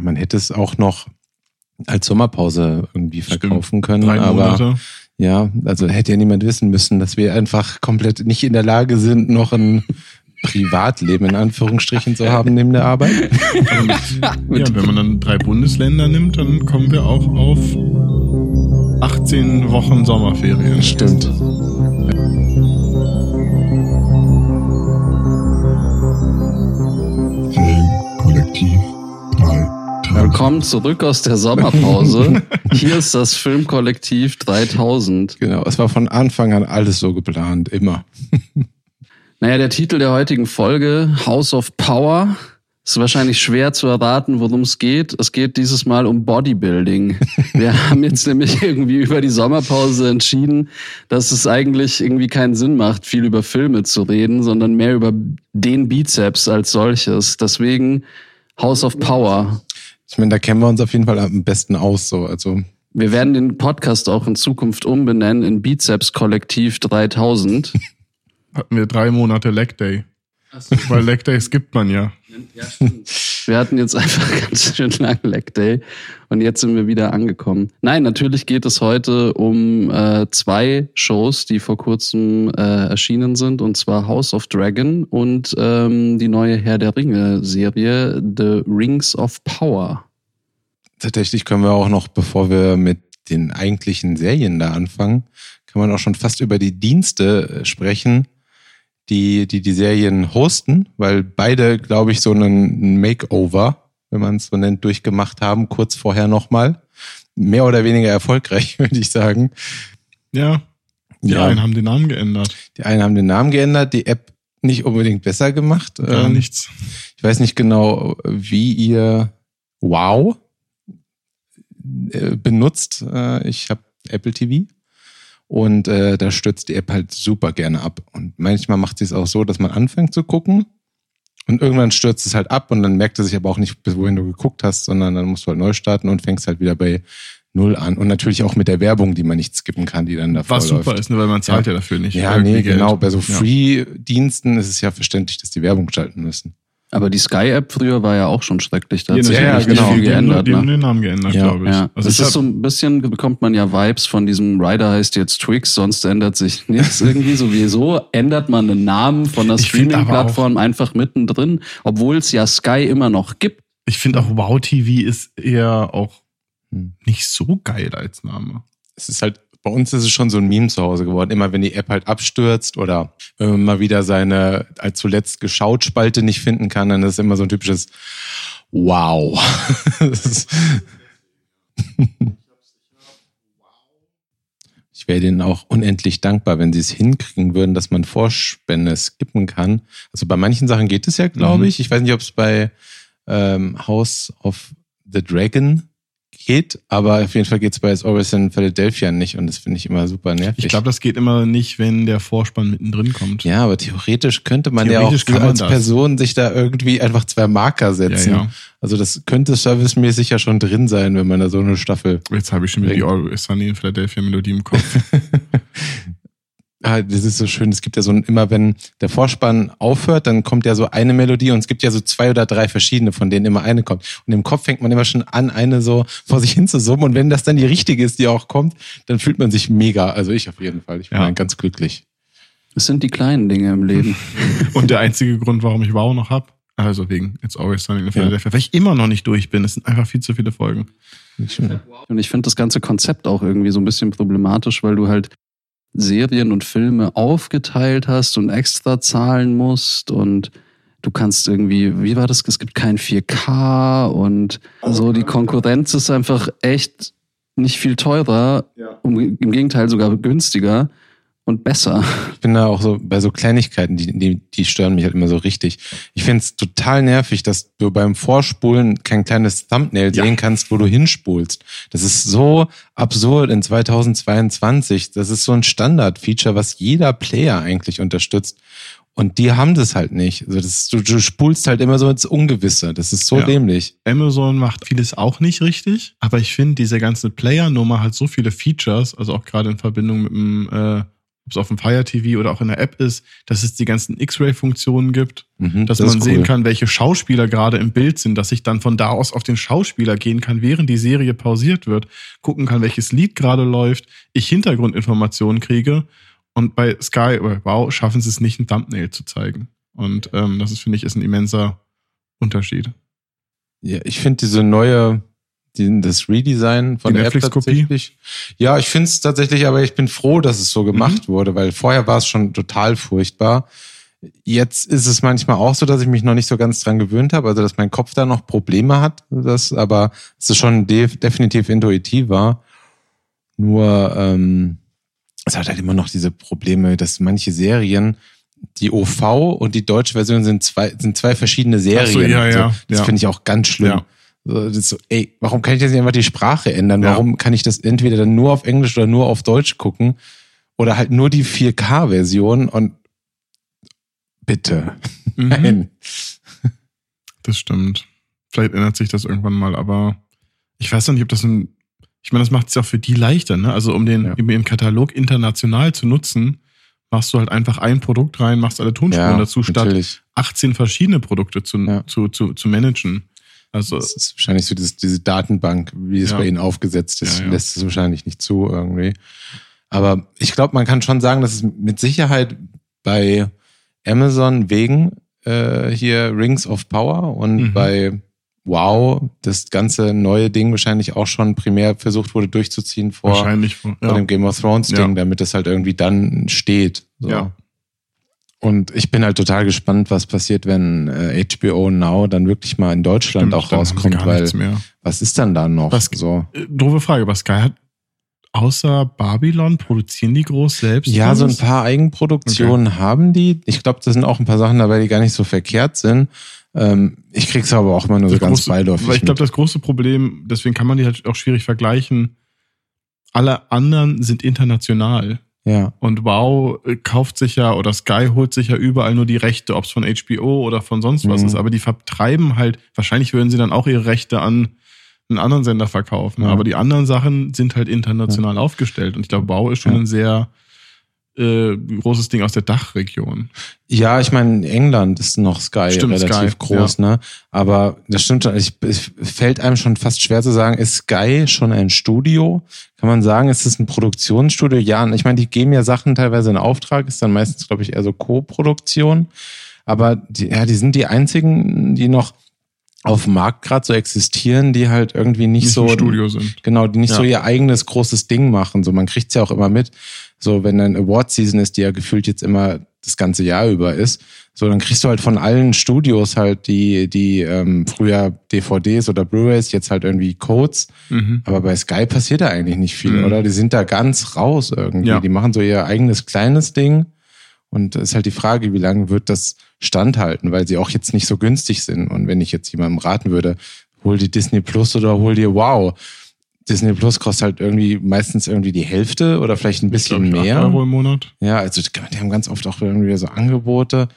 man hätte es auch noch als Sommerpause irgendwie verkaufen Stimmt. können. Drei aber Monate. ja, also hätte ja niemand wissen müssen, dass wir einfach komplett nicht in der Lage sind, noch ein Privatleben in Anführungsstrichen zu haben neben der Arbeit. Ja, wenn man dann drei Bundesländer nimmt, dann kommen wir auch auf 18 Wochen Sommerferien. Stimmt. Willkommen zurück aus der Sommerpause. Hier ist das Filmkollektiv 3000. Genau, es war von Anfang an alles so geplant, immer. Naja, der Titel der heutigen Folge, House of Power, ist wahrscheinlich schwer zu erraten, worum es geht. Es geht dieses Mal um Bodybuilding. Wir haben jetzt nämlich irgendwie über die Sommerpause entschieden, dass es eigentlich irgendwie keinen Sinn macht, viel über Filme zu reden, sondern mehr über den Bizeps als solches. Deswegen House of Power. Ich meine, da kennen wir uns auf jeden Fall am besten aus, so. Also, Wir werden den Podcast auch in Zukunft umbenennen in Bizeps Kollektiv 3000. Hatten wir drei Monate Leg Day. Weil Leg Days gibt man ja. Wir hatten jetzt einfach ganz schön lang Leg Day und jetzt sind wir wieder angekommen. Nein, natürlich geht es heute um äh, zwei Shows, die vor kurzem äh, erschienen sind, und zwar House of Dragon und ähm, die neue Herr der Ringe-Serie The Rings of Power. tatsächlich können wir auch noch, bevor wir mit den eigentlichen Serien da anfangen, kann man auch schon fast über die Dienste äh, sprechen, die die, die Serien hosten, weil beide, glaube ich, so einen Makeover, wenn man es so nennt, durchgemacht haben, kurz vorher nochmal. Mehr oder weniger erfolgreich, würde ich sagen. Ja. Die Ja. einen haben den Namen geändert. Die einen haben den Namen geändert, die App nicht unbedingt besser gemacht. Gar Ähm, nichts. Ich weiß nicht genau, wie ihr Wow äh, benutzt. Äh, ich habe Apple TV und äh, da stürzt die App halt super gerne ab. Und manchmal macht sie es auch so, dass man anfängt zu gucken und irgendwann stürzt es halt ab und dann merkt er sich aber auch nicht, bis wohin du geguckt hast, sondern dann musst du halt neu starten und fängst halt wieder bei Null an. Und natürlich auch mit der Werbung, die man nicht skippen kann, die dann davor Was super läuft. ist, ne, weil man zahlt ja, dafür nicht. Ja, nee, genau. Bei so Ja. Free-Diensten ist es ja verständlich, dass die Werbung schalten müssen. Aber die Sky-App früher war ja auch schon schrecklich. Da hat Ja, sich ja, ja, nicht genau. viel Die geändert. Die haben Ne? den Namen geändert, Ja. glaube ich. Ja, Also das ich ist so ein bisschen, bekommt man ja Vibes von diesem Rider heißt jetzt Twix, sonst ändert sich nichts irgendwie. Sowieso ändert man den Namen von der Streaming-Plattform einfach mittendrin, obwohl es ja Sky immer noch gibt. ich finde auch Wow TV ist eher auch Hm. nicht so geil als Name. es ist halt, bei uns ist es schon so ein Meme zu Hause geworden. Immer wenn die App halt abstürzt oder wenn man mal wieder seine als zuletzt geschaut Spalte nicht finden kann, dann ist es immer so ein typisches Wow. Ich wäre denen auch unendlich dankbar, wenn sie es hinkriegen würden, dass man Vorspende skippen kann. Also bei manchen Sachen geht es ja, glaube Mhm. ich. Ich weiß nicht, ob es bei ähm, House of the Dragon geht, aber auf jeden Fall geht es bei It's Always in Philadelphia nicht und das finde ich immer super nervig. Ich glaube, das geht immer nicht, wenn der Vorspann mittendrin kommt. ja, aber theoretisch könnte man Theoretisch ja auch als. Person sich da irgendwie einfach zwei Marker setzen. Ja, ja. Also das könnte servicemäßig ja schon drin sein, wenn man da so eine Staffel. Jetzt habe ich schon wieder die Always Sunny in Philadelphia Melodie im Kopf. Ah, das ist so schön. Es gibt ja so ein, immer, wenn der Vorspann aufhört, dann kommt ja so eine Melodie und es gibt ja so zwei oder drei verschiedene, von denen immer eine kommt. Und im Kopf fängt man immer schon an, eine so vor sich hin zu summen. Und wenn das dann die richtige ist, die auch kommt, dann fühlt man sich mega. Also ich auf jeden Fall. Ich bin Ja. dann ganz glücklich. Das sind die kleinen Dinge im Leben. Und der einzige Grund, warum ich Wow noch hab, also wegen It's Always Sunny in Philadelphia, weil ich immer noch nicht durch bin. Es sind einfach viel zu viele Folgen. Und ich finde das ganze Konzept auch irgendwie so ein bisschen problematisch, weil du halt Serien und Filme aufgeteilt hast und extra zahlen musst und du kannst irgendwie, wie war das? Es gibt kein 4K und so. Die Konkurrenz ist einfach echt nicht viel teurer, um, im Gegenteil sogar günstiger und besser. Ich bin da auch so bei so Kleinigkeiten, die, die, die stören mich halt immer so richtig. Ich finde es total nervig, dass du beim Vorspulen kein kleines Thumbnail Ja. sehen kannst, wo du hinspulst. Das ist so absurd in 2022. Das ist so ein Standard-Feature, was jeder Player eigentlich unterstützt. Und die haben das halt nicht. Also das, du, du spulst halt immer so ins Ungewisse. Das ist so Ja. dämlich. Amazon macht vieles auch nicht richtig, aber ich finde, diese ganze Player-Nummer hat so viele Features, also auch gerade in Verbindung mit dem äh, ob es auf dem Fire TV oder auch in der App ist, dass es die ganzen X-Ray-Funktionen gibt, Mhm, dass das man ist sehen cool. kann, welche Schauspieler gerade im Bild sind, dass ich dann von da aus auf den Schauspieler gehen kann, während die Serie pausiert wird, gucken kann, welches Lied gerade läuft, ich Hintergrundinformationen kriege und bei Sky oder Wow schaffen sie es nicht, ein Thumbnail zu zeigen. Und ähm, das ist, finde ich, ist ein immenser Unterschied. Ja, ich finde diese neue, die, das Redesign von Die der App tatsächlich. Ja, ich finde es tatsächlich, aber ich bin froh, dass es so Mhm. gemacht wurde, weil vorher war es schon total furchtbar. Jetzt ist es manchmal auch so, dass ich mich noch nicht so ganz dran gewöhnt habe, also dass mein Kopf da noch Probleme hat, das, aber es ist schon def definitiv intuitiver. Nur ähm, es hat halt immer noch diese Probleme, dass manche Serien, die OV und die deutsche Version sind zwei, sind zwei verschiedene Serien. Ach so, ja, ja, So, das ja. finde ich auch ganz schlimm. Ja. So, ey, warum kann ich jetzt nicht einfach die Sprache ändern? Ja. Warum kann ich das entweder dann nur auf Englisch oder nur auf Deutsch gucken? Oder halt nur die 4K-Version und bitte. Mhm. Nein. Das stimmt. Vielleicht ändert sich das irgendwann mal, aber ich weiß noch nicht, ob das ein. Ich meine, das macht es ja auch für die leichter, ne? Also um den, Ja. um den Katalog international zu nutzen, machst du halt einfach ein Produkt rein, machst alle Tonspuren Ja, dazu, statt natürlich. 18 verschiedene Produkte zu, Ja. zu, zu, zu managen. Also Das ist wahrscheinlich so dieses, diese Datenbank, wie es Ja. bei ihnen aufgesetzt ist, Ja, ja. lässt es wahrscheinlich nicht zu irgendwie. Aber ich glaube, man kann schon sagen, dass es mit Sicherheit bei Amazon wegen äh, hier Rings of Power und Mhm. bei Wow das ganze neue Ding wahrscheinlich auch schon primär versucht wurde durchzuziehen vor, wahrscheinlich. vor dem Game of Thrones Ding, damit es halt irgendwie dann steht. So. Ja. Und ich bin halt total gespannt, was passiert, wenn äh, HBO Now dann wirklich mal in Deutschland Stimmt, auch rauskommt, weil was ist dann da noch? Was- so. Äh, Doofe Frage, aber Sky hat außer Babylon produzieren die groß selbst? Ja, so ein paar Eigenproduktionen haben die. Ich glaube, da sind auch ein paar Sachen dabei, die gar nicht so verkehrt sind. Ähm, ich krieg's aber auch immer nur so Das ganz große- beiläufig. Weil ich glaube, das große Problem, deswegen kann man die halt auch schwierig vergleichen. Alle anderen sind international. Ja, Und Wow kauft sich ja oder Sky holt sich ja überall nur die Rechte, ob es von HBO oder von sonst was Mhm. ist. Aber die vertreiben halt, wahrscheinlich würden sie dann auch ihre Rechte an einen anderen Sender verkaufen. Ja. Aber die anderen Sachen sind halt international aufgestellt. Und ich glaube, Wow ist schon Ja. ein sehr äh, großes Ding aus der Dachregion. ja, ich meine, England ist noch Sky Stimmt, relativ Sky, groß, ne? Aber das stimmt schon. Ich, es fällt einem schon fast schwer zu sagen, ist Sky schon ein Studio? Kann man sagen, ist es ein Produktionsstudio? Ja, ich meine, die geben ja Sachen teilweise in Auftrag, ist dann meistens, glaube ich, eher so Co-Produktion. Aber die, ja, die sind die einzigen, die noch auf dem Markt gerade so existieren, die halt irgendwie nicht, Nicht so Studio sind. Genau, die nicht Ja. so ihr eigenes großes Ding machen. So, man kriegt's ja auch immer mit. So, wenn dann Award-Season ist, die ja gefühlt jetzt immer das ganze Jahr über ist, so, dann kriegst du halt von allen Studios halt die, die ähm, früher DVDs oder Blu-rays, jetzt halt irgendwie Codes. Mhm. Aber bei Sky passiert da eigentlich nicht viel, Mhm. oder? Die sind da ganz raus irgendwie. Ja. Die machen so ihr eigenes kleines Ding. Und es ist halt die Frage, wie lange wird das standhalten, weil sie auch jetzt nicht so günstig sind. Und wenn ich jetzt jemandem raten würde, hol dir Disney Plus oder hol dir Wow. Disney Plus kostet halt irgendwie meistens irgendwie die Hälfte oder vielleicht ein bisschen Glaub ich, acht mehr. Euro im Monat. Ja, also die haben ganz oft auch irgendwie so Angebote.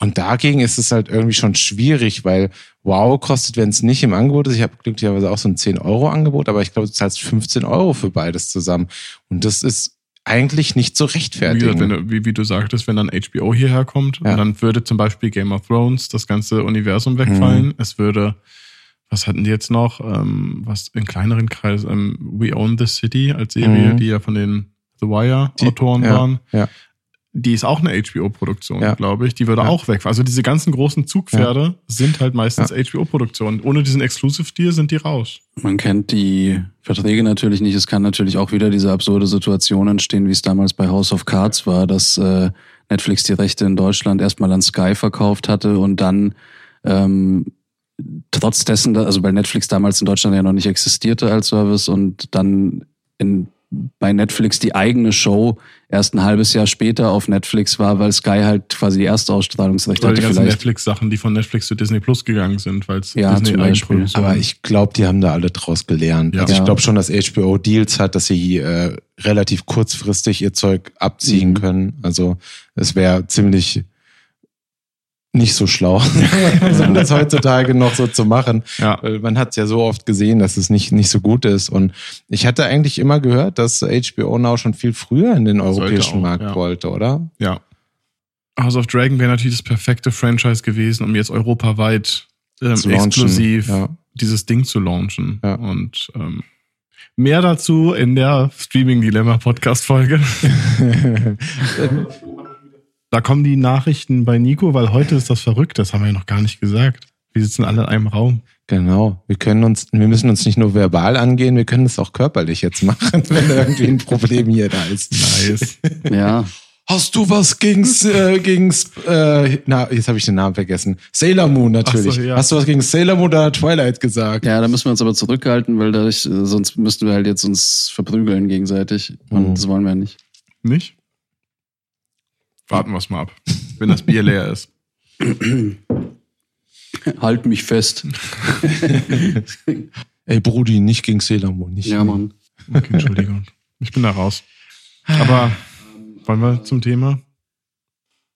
Und dagegen ist es halt irgendwie schon schwierig, weil Wow kostet, wenn es nicht im Angebot ist, ich habe glücklicherweise auch so ein 10-Euro-Angebot, aber ich glaube, du zahlst 15 Euro für beides zusammen. Und das ist eigentlich nicht zu Wie, rechtfertigen. wenn, du- wie, wie du sagtest, wenn dann HBO hierher kommt, Ja. und dann würde zum Beispiel Game of Thrones das ganze Universum wegfallen. Mhm. Es würde, was hatten die jetzt noch? Ähm, was in kleineren Kreisen, ähm, We Own the City als Serie, Mhm. die ja von den The Wire Die- Autoren ja, waren. ja. Die ist auch eine HBO-Produktion, Ja. glaube ich. Die würde Ja. auch wegfallen. Also diese ganzen großen Zugpferde sind halt meistens HBO-Produktionen. Ohne diesen Exclusive-Deal sind die raus. Man kennt die Verträge natürlich nicht. Es kann natürlich auch wieder diese absurde Situation entstehen, wie es damals bei House of Cards war, dass äh, Netflix die Rechte in Deutschland erstmal an Sky verkauft hatte und dann ähm, trotz dessen, also weil Netflix damals in Deutschland ja noch nicht existierte als Service und dann in, bei Netflix die eigene Show erst ein halbes Jahr später auf Netflix war, weil Sky halt quasi die erste Ausstrahlungsrechte Oder die hatte ganzen. Netflix-Sachen, die von Netflix zu Disney Plus gegangen sind, weil es Ja, Disney zum Beispiel. Aber ich glaube, die haben da alle draus gelernt. Ja. Also ich glaube schon, dass HBO Deals hat, dass sie äh, relativ kurzfristig ihr Zeug abziehen Mhm. können. Also es wäre ziemlich nicht so schlau, um das heutzutage noch so zu machen. Ja. Man hat es ja so oft gesehen, dass es nicht, nicht so gut ist. Und ich hatte eigentlich immer gehört, dass HBO Now schon viel früher in den europäischen auch, Markt ja. wollte, oder? Ja. House of Dragon wäre natürlich das perfekte Franchise gewesen, um jetzt europaweit ähm, exklusiv ja. dieses Ding zu launchen. Ja. Und ähm, mehr dazu in der Streaming Dilemma Podcast Folge. Da kommen die Nachrichten bei Nico, weil heute ist das verrückt, das haben wir ja noch gar nicht gesagt. Wir sitzen alle in einem Raum. Genau. Wir können uns, wir müssen uns nicht nur verbal angehen, wir können es auch körperlich jetzt machen, wenn irgendwie ein Problem hier da ist. Nice. Ja. Hast du was gegen, äh, gegen äh, na, jetzt habe ich den Namen vergessen. Sailor Moon natürlich. So, ja. Hast du was gegen Sailor Moon oder Twilight gesagt? Ja, da müssen wir uns aber zurückhalten, weil dadurch, sonst müssten wir halt jetzt uns verprügeln gegenseitig. Und Mhm. das wollen wir nicht. Nicht? Warten wir es mal ab, wenn das Bier leer ist. Halt mich fest. Ey, Brudi, nicht gegen Sailor Moon. Nicht ja, Mann. Okay, Entschuldigung. Ich bin da raus. Aber wollen wir zum Thema?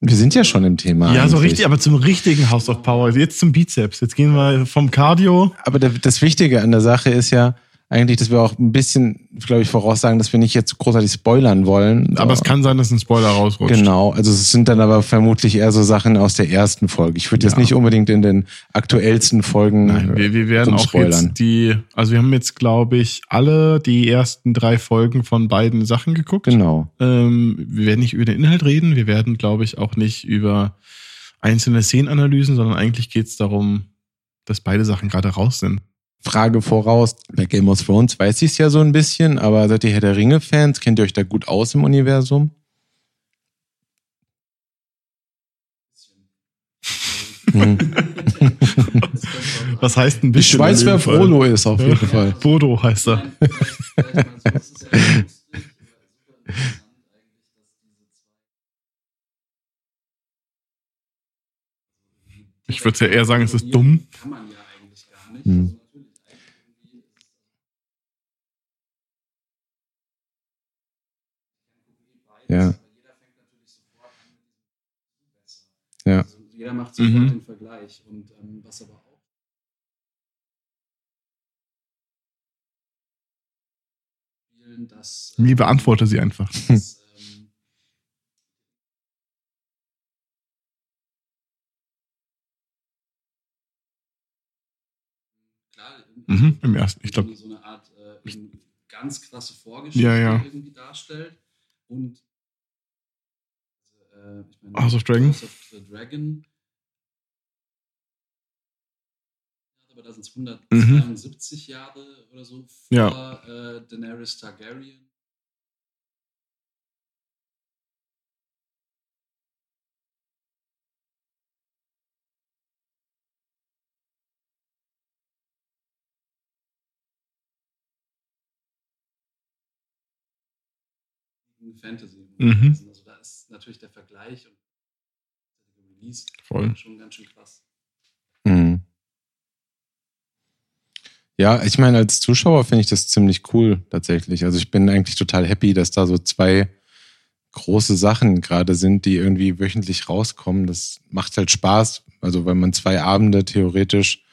Wir sind ja schon im Thema. Ja, so eigentlich. richtig, aber zum richtigen House of Power. Jetzt zum Bizeps. Jetzt gehen wir vom Cardio. Aber das Wichtige an der Sache ist ja eigentlich, dass wir auch ein bisschen, glaube ich, voraussagen, dass wir nicht jetzt großartig spoilern wollen. Aber So. es kann sein, dass ein Spoiler rausrutscht. Genau, also es sind dann aber vermutlich eher so Sachen aus der ersten Folge. Ich würde jetzt Ja. nicht unbedingt in den aktuellsten Folgen Nein, wir, wir werden zum auch Spoilern. jetzt die, also wir haben jetzt, glaube ich, alle die ersten drei Folgen von beiden Sachen geguckt. Genau. Ähm, wir werden nicht über den Inhalt reden. Wir werden, glaube ich, auch nicht über einzelne Szenenanalysen, sondern eigentlich geht es darum, dass beide Sachen gerade raus sind. Frage voraus, bei Game of Thrones weiß ich es ja so ein bisschen, aber seid ihr Herr der Ringe-Fans? Kennt ihr euch da gut aus im Universum? Hm. Was heißt ein Ich bisschen? weiß, in wer Fall? Frollo ist, auf jeden Fall. Bodo heißt er. Ich würde ja eher sagen, es ist dumm. Kann man ja eigentlich gar nicht. Hm. Ja. Ja. Also jeder macht sofort Mhm. den Vergleich. Und ähm, was aber auch. Dass, Nie beantworte sie einfach. dass, ähm, klar, Mhm, im ersten, ich glaube. so eine Art äh, ganz krasse Vorgeschichte Ja, ja. irgendwie darstellt. Und äh, ich meine, House of Dragon? House of the Dragon. Aber da sind es 172 Jahre oder so vor Mhm. Ja. äh, Daenerys Targaryen. Fantasy. Mhm. Ist natürlich der Vergleich und der Release Voll. schon ganz schön krass. Mhm. Ja, ich meine, als Zuschauer finde ich das ziemlich cool tatsächlich. Also ich bin eigentlich total happy, dass da so zwei große Sachen gerade sind, die irgendwie wöchentlich rauskommen. Das macht halt Spaß. Also wenn man zwei Abende theoretisch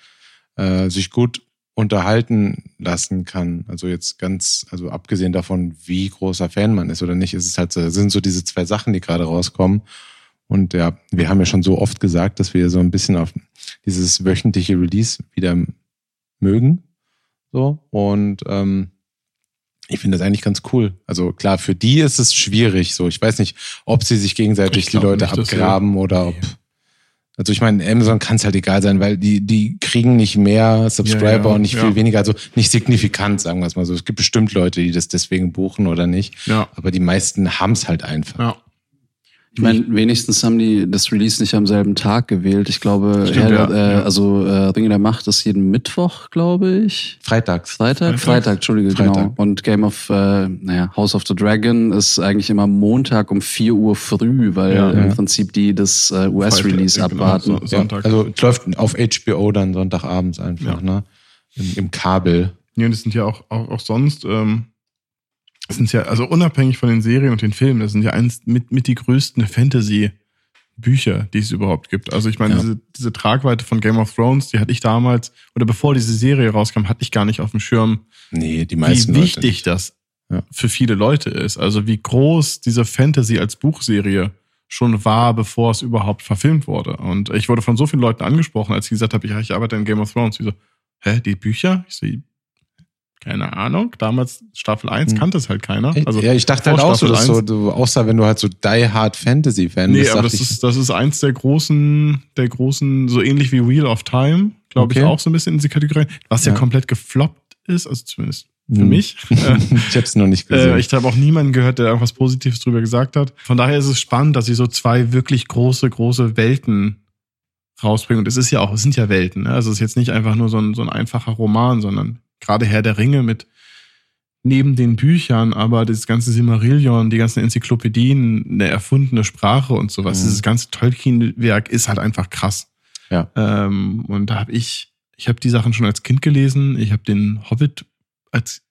äh, sich gut unterhalten lassen kann. Also jetzt ganz, also abgesehen davon, wie großer Fan man ist oder nicht, ist es halt so, sind so diese zwei Sachen, die gerade rauskommen. Und ja, wir haben ja schon so oft gesagt, dass wir so ein bisschen auf dieses wöchentliche Release wieder mögen. So. Und ähm, ich finde das eigentlich ganz cool. Also klar, für die ist es schwierig. So, ich weiß nicht, ob sie sich gegenseitig die Leute nicht, abgraben oder ob. Nee. Also ich meine, Amazon kann es halt egal sein, weil die, die kriegen nicht mehr Subscriber Ja, ja, und nicht ja. viel weniger, also nicht signifikant, sagen wir es mal so. Es gibt bestimmt Leute, die das deswegen buchen oder nicht, Ja, aber die meisten haben es halt einfach. ja. Ich meine, wenigstens haben die das Release nicht am selben Tag gewählt. Ich glaube, Stimmt, Herr, ja, äh, ja. also äh, Ringe der Macht ist jeden Mittwoch, glaube ich. Freitags. Freitag? Freitag? Freitag, Entschuldige, Freitag. genau. Und Game of, äh, naja, House of the Dragon ist eigentlich immer Montag um 4 Uhr früh, weil Ja. im Ja. Prinzip die das äh, US-Release genau, abwarten. so- Ja, Sonntag. also es läuft auf HBO dann Sonntagabends einfach, Ja. ne? Im, Im Kabel. Ja, das sind ja auch, auch, auch sonst, ähm, das sind ja, also unabhängig von den Serien und den Filmen, das sind ja eins mit, mit die größten Fantasy- Bücher, die es überhaupt gibt. Also ich meine, Ja. diese, diese Tragweite von Game of Thrones, die hatte ich damals, oder bevor diese Serie rauskam, hatte ich gar nicht auf dem Schirm, Nee, die wie meisten wichtig Leute. das Ja. für viele Leute ist. Also wie groß diese Fantasy als Buchserie schon war, bevor es überhaupt verfilmt wurde. Und ich wurde von so vielen Leuten angesprochen, als ich gesagt habe, ich, ich arbeite in Game of Thrones. Die so, hä, die Bücher? Ich so, keine Ahnung. Damals Staffel 1 Hm. kannte es halt keiner. Also ja, ich dachte halt auch so, Staffel dass so, 1. du, außer wenn du halt so Die Hard Fantasy Fan Nee, bist, aber dachte das ich, ist, das ist eins der großen, der großen, so ähnlich wie Wheel of Time, glaube ich, Okay. auch so ein bisschen in diese Kategorie, was ja, Ja. komplett gefloppt ist, also zumindest für Hm. mich. Ich hab's noch nicht gesehen. Äh, ich habe auch niemanden gehört, der irgendwas Positives drüber gesagt hat. Von daher ist es spannend, dass sie so zwei wirklich große, große Welten rausbringen. Und es ist ja auch, es sind ja Welten. Ne? Also es ist jetzt nicht einfach nur so ein, so ein einfacher Roman, sondern gerade Herr der Ringe mit neben den Büchern, aber das ganze Silmarillion, die ganzen Enzyklopädien, eine erfundene Sprache und sowas. Mhm. Dieses ganze Tolkien-Werk ist halt einfach krass. Ja. Ähm, und da habe ich, ich habe die Sachen schon als Kind gelesen. Ich habe den Hobbit als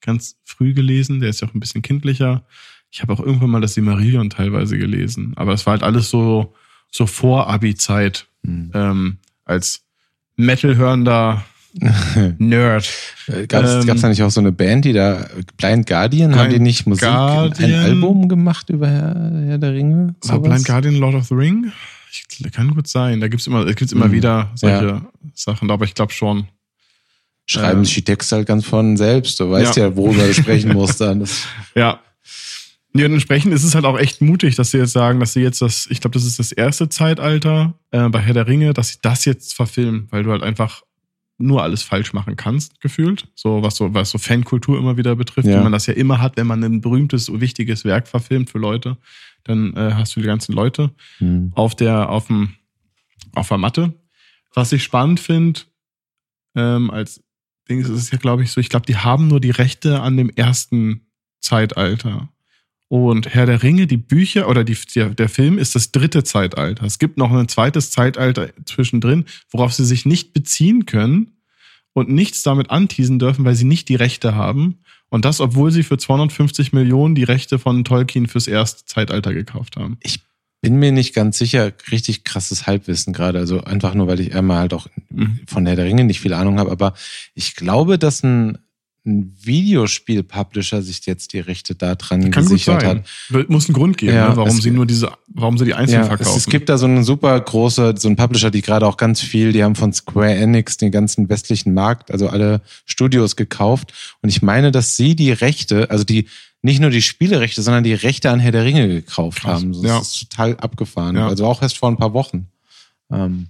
ganz früh gelesen. Der ist ja auch ein bisschen kindlicher. Ich habe auch irgendwann mal das Silmarillion teilweise gelesen. Aber es war halt alles so, so vor Abi-Zeit. Hm. Ähm, als Metal-hörender Nerd. Äh, Gab's, Ähm, gab's da nicht auch so eine Band, die da Blind Guardian, haben Blind die nicht Musik, Guardian? ein Album gemacht über Herr, Herr der Ringe? War Sowas? Blind Guardian Lord of the Ring? Ich, kann gut sein. Da gibt's immer, es gibt's immer Mhm. wieder solche Sachen, aber ich glaube schon. Schreiben Ähm, sich die Texte halt ganz von selbst. Du weißt ja, Ja. worüber du sprechen musst dann. Ja. Und entsprechend ist es halt auch echt mutig, dass sie jetzt sagen, dass sie jetzt das, ich glaube, das ist das erste Zeitalter äh, bei Herr der Ringe, dass sie das jetzt verfilmen, weil du halt einfach nur alles falsch machen kannst, gefühlt. So, was so, was so Fankultur immer wieder betrifft, Ja. wie man das ja immer hat, wenn man ein berühmtes, wichtiges Werk verfilmt für Leute, dann äh, hast du die ganzen Leute hm. auf der, auf dem, auf der Matte. Was ich spannend finde, ähm, als Ding ist es ja, glaube ich, so, ich glaube, die haben nur die Rechte an dem ersten Zeitalter. Und Herr der Ringe, die Bücher oder die, der, Film ist das dritte Zeitalter. Es gibt noch ein zweites Zeitalter zwischendrin, worauf sie sich nicht beziehen können und nichts damit anteasen dürfen, weil sie nicht die Rechte haben. Und das, obwohl sie für 250 Millionen die Rechte von Tolkien fürs erste Zeitalter gekauft haben. Bin mir nicht ganz sicher, richtig krasses Halbwissen gerade. Also einfach nur, weil ich einmal halt auch Mhm. von Herr der Ringe nicht viel Ahnung habe. Aber ich glaube, dass ein, ein Videospiel-Publisher sich jetzt die Rechte da dran Kann gesichert hat. Muss einen Grund geben, Ja, ne, warum es- sie nur diese, warum sie die einzeln Ja, es, verkaufen. es gibt da so eine super große, so ein Publisher, die gerade auch ganz viel, die haben von Square Enix den ganzen westlichen Markt, also alle Studios gekauft. Und ich meine, dass sie die Rechte, also die, nicht nur die Spielerechte, sondern die Rechte an Herr der Ringe gekauft Krass, haben. Das ja. ist total abgefahren. Ja. Also auch erst vor ein paar Wochen. Ähm,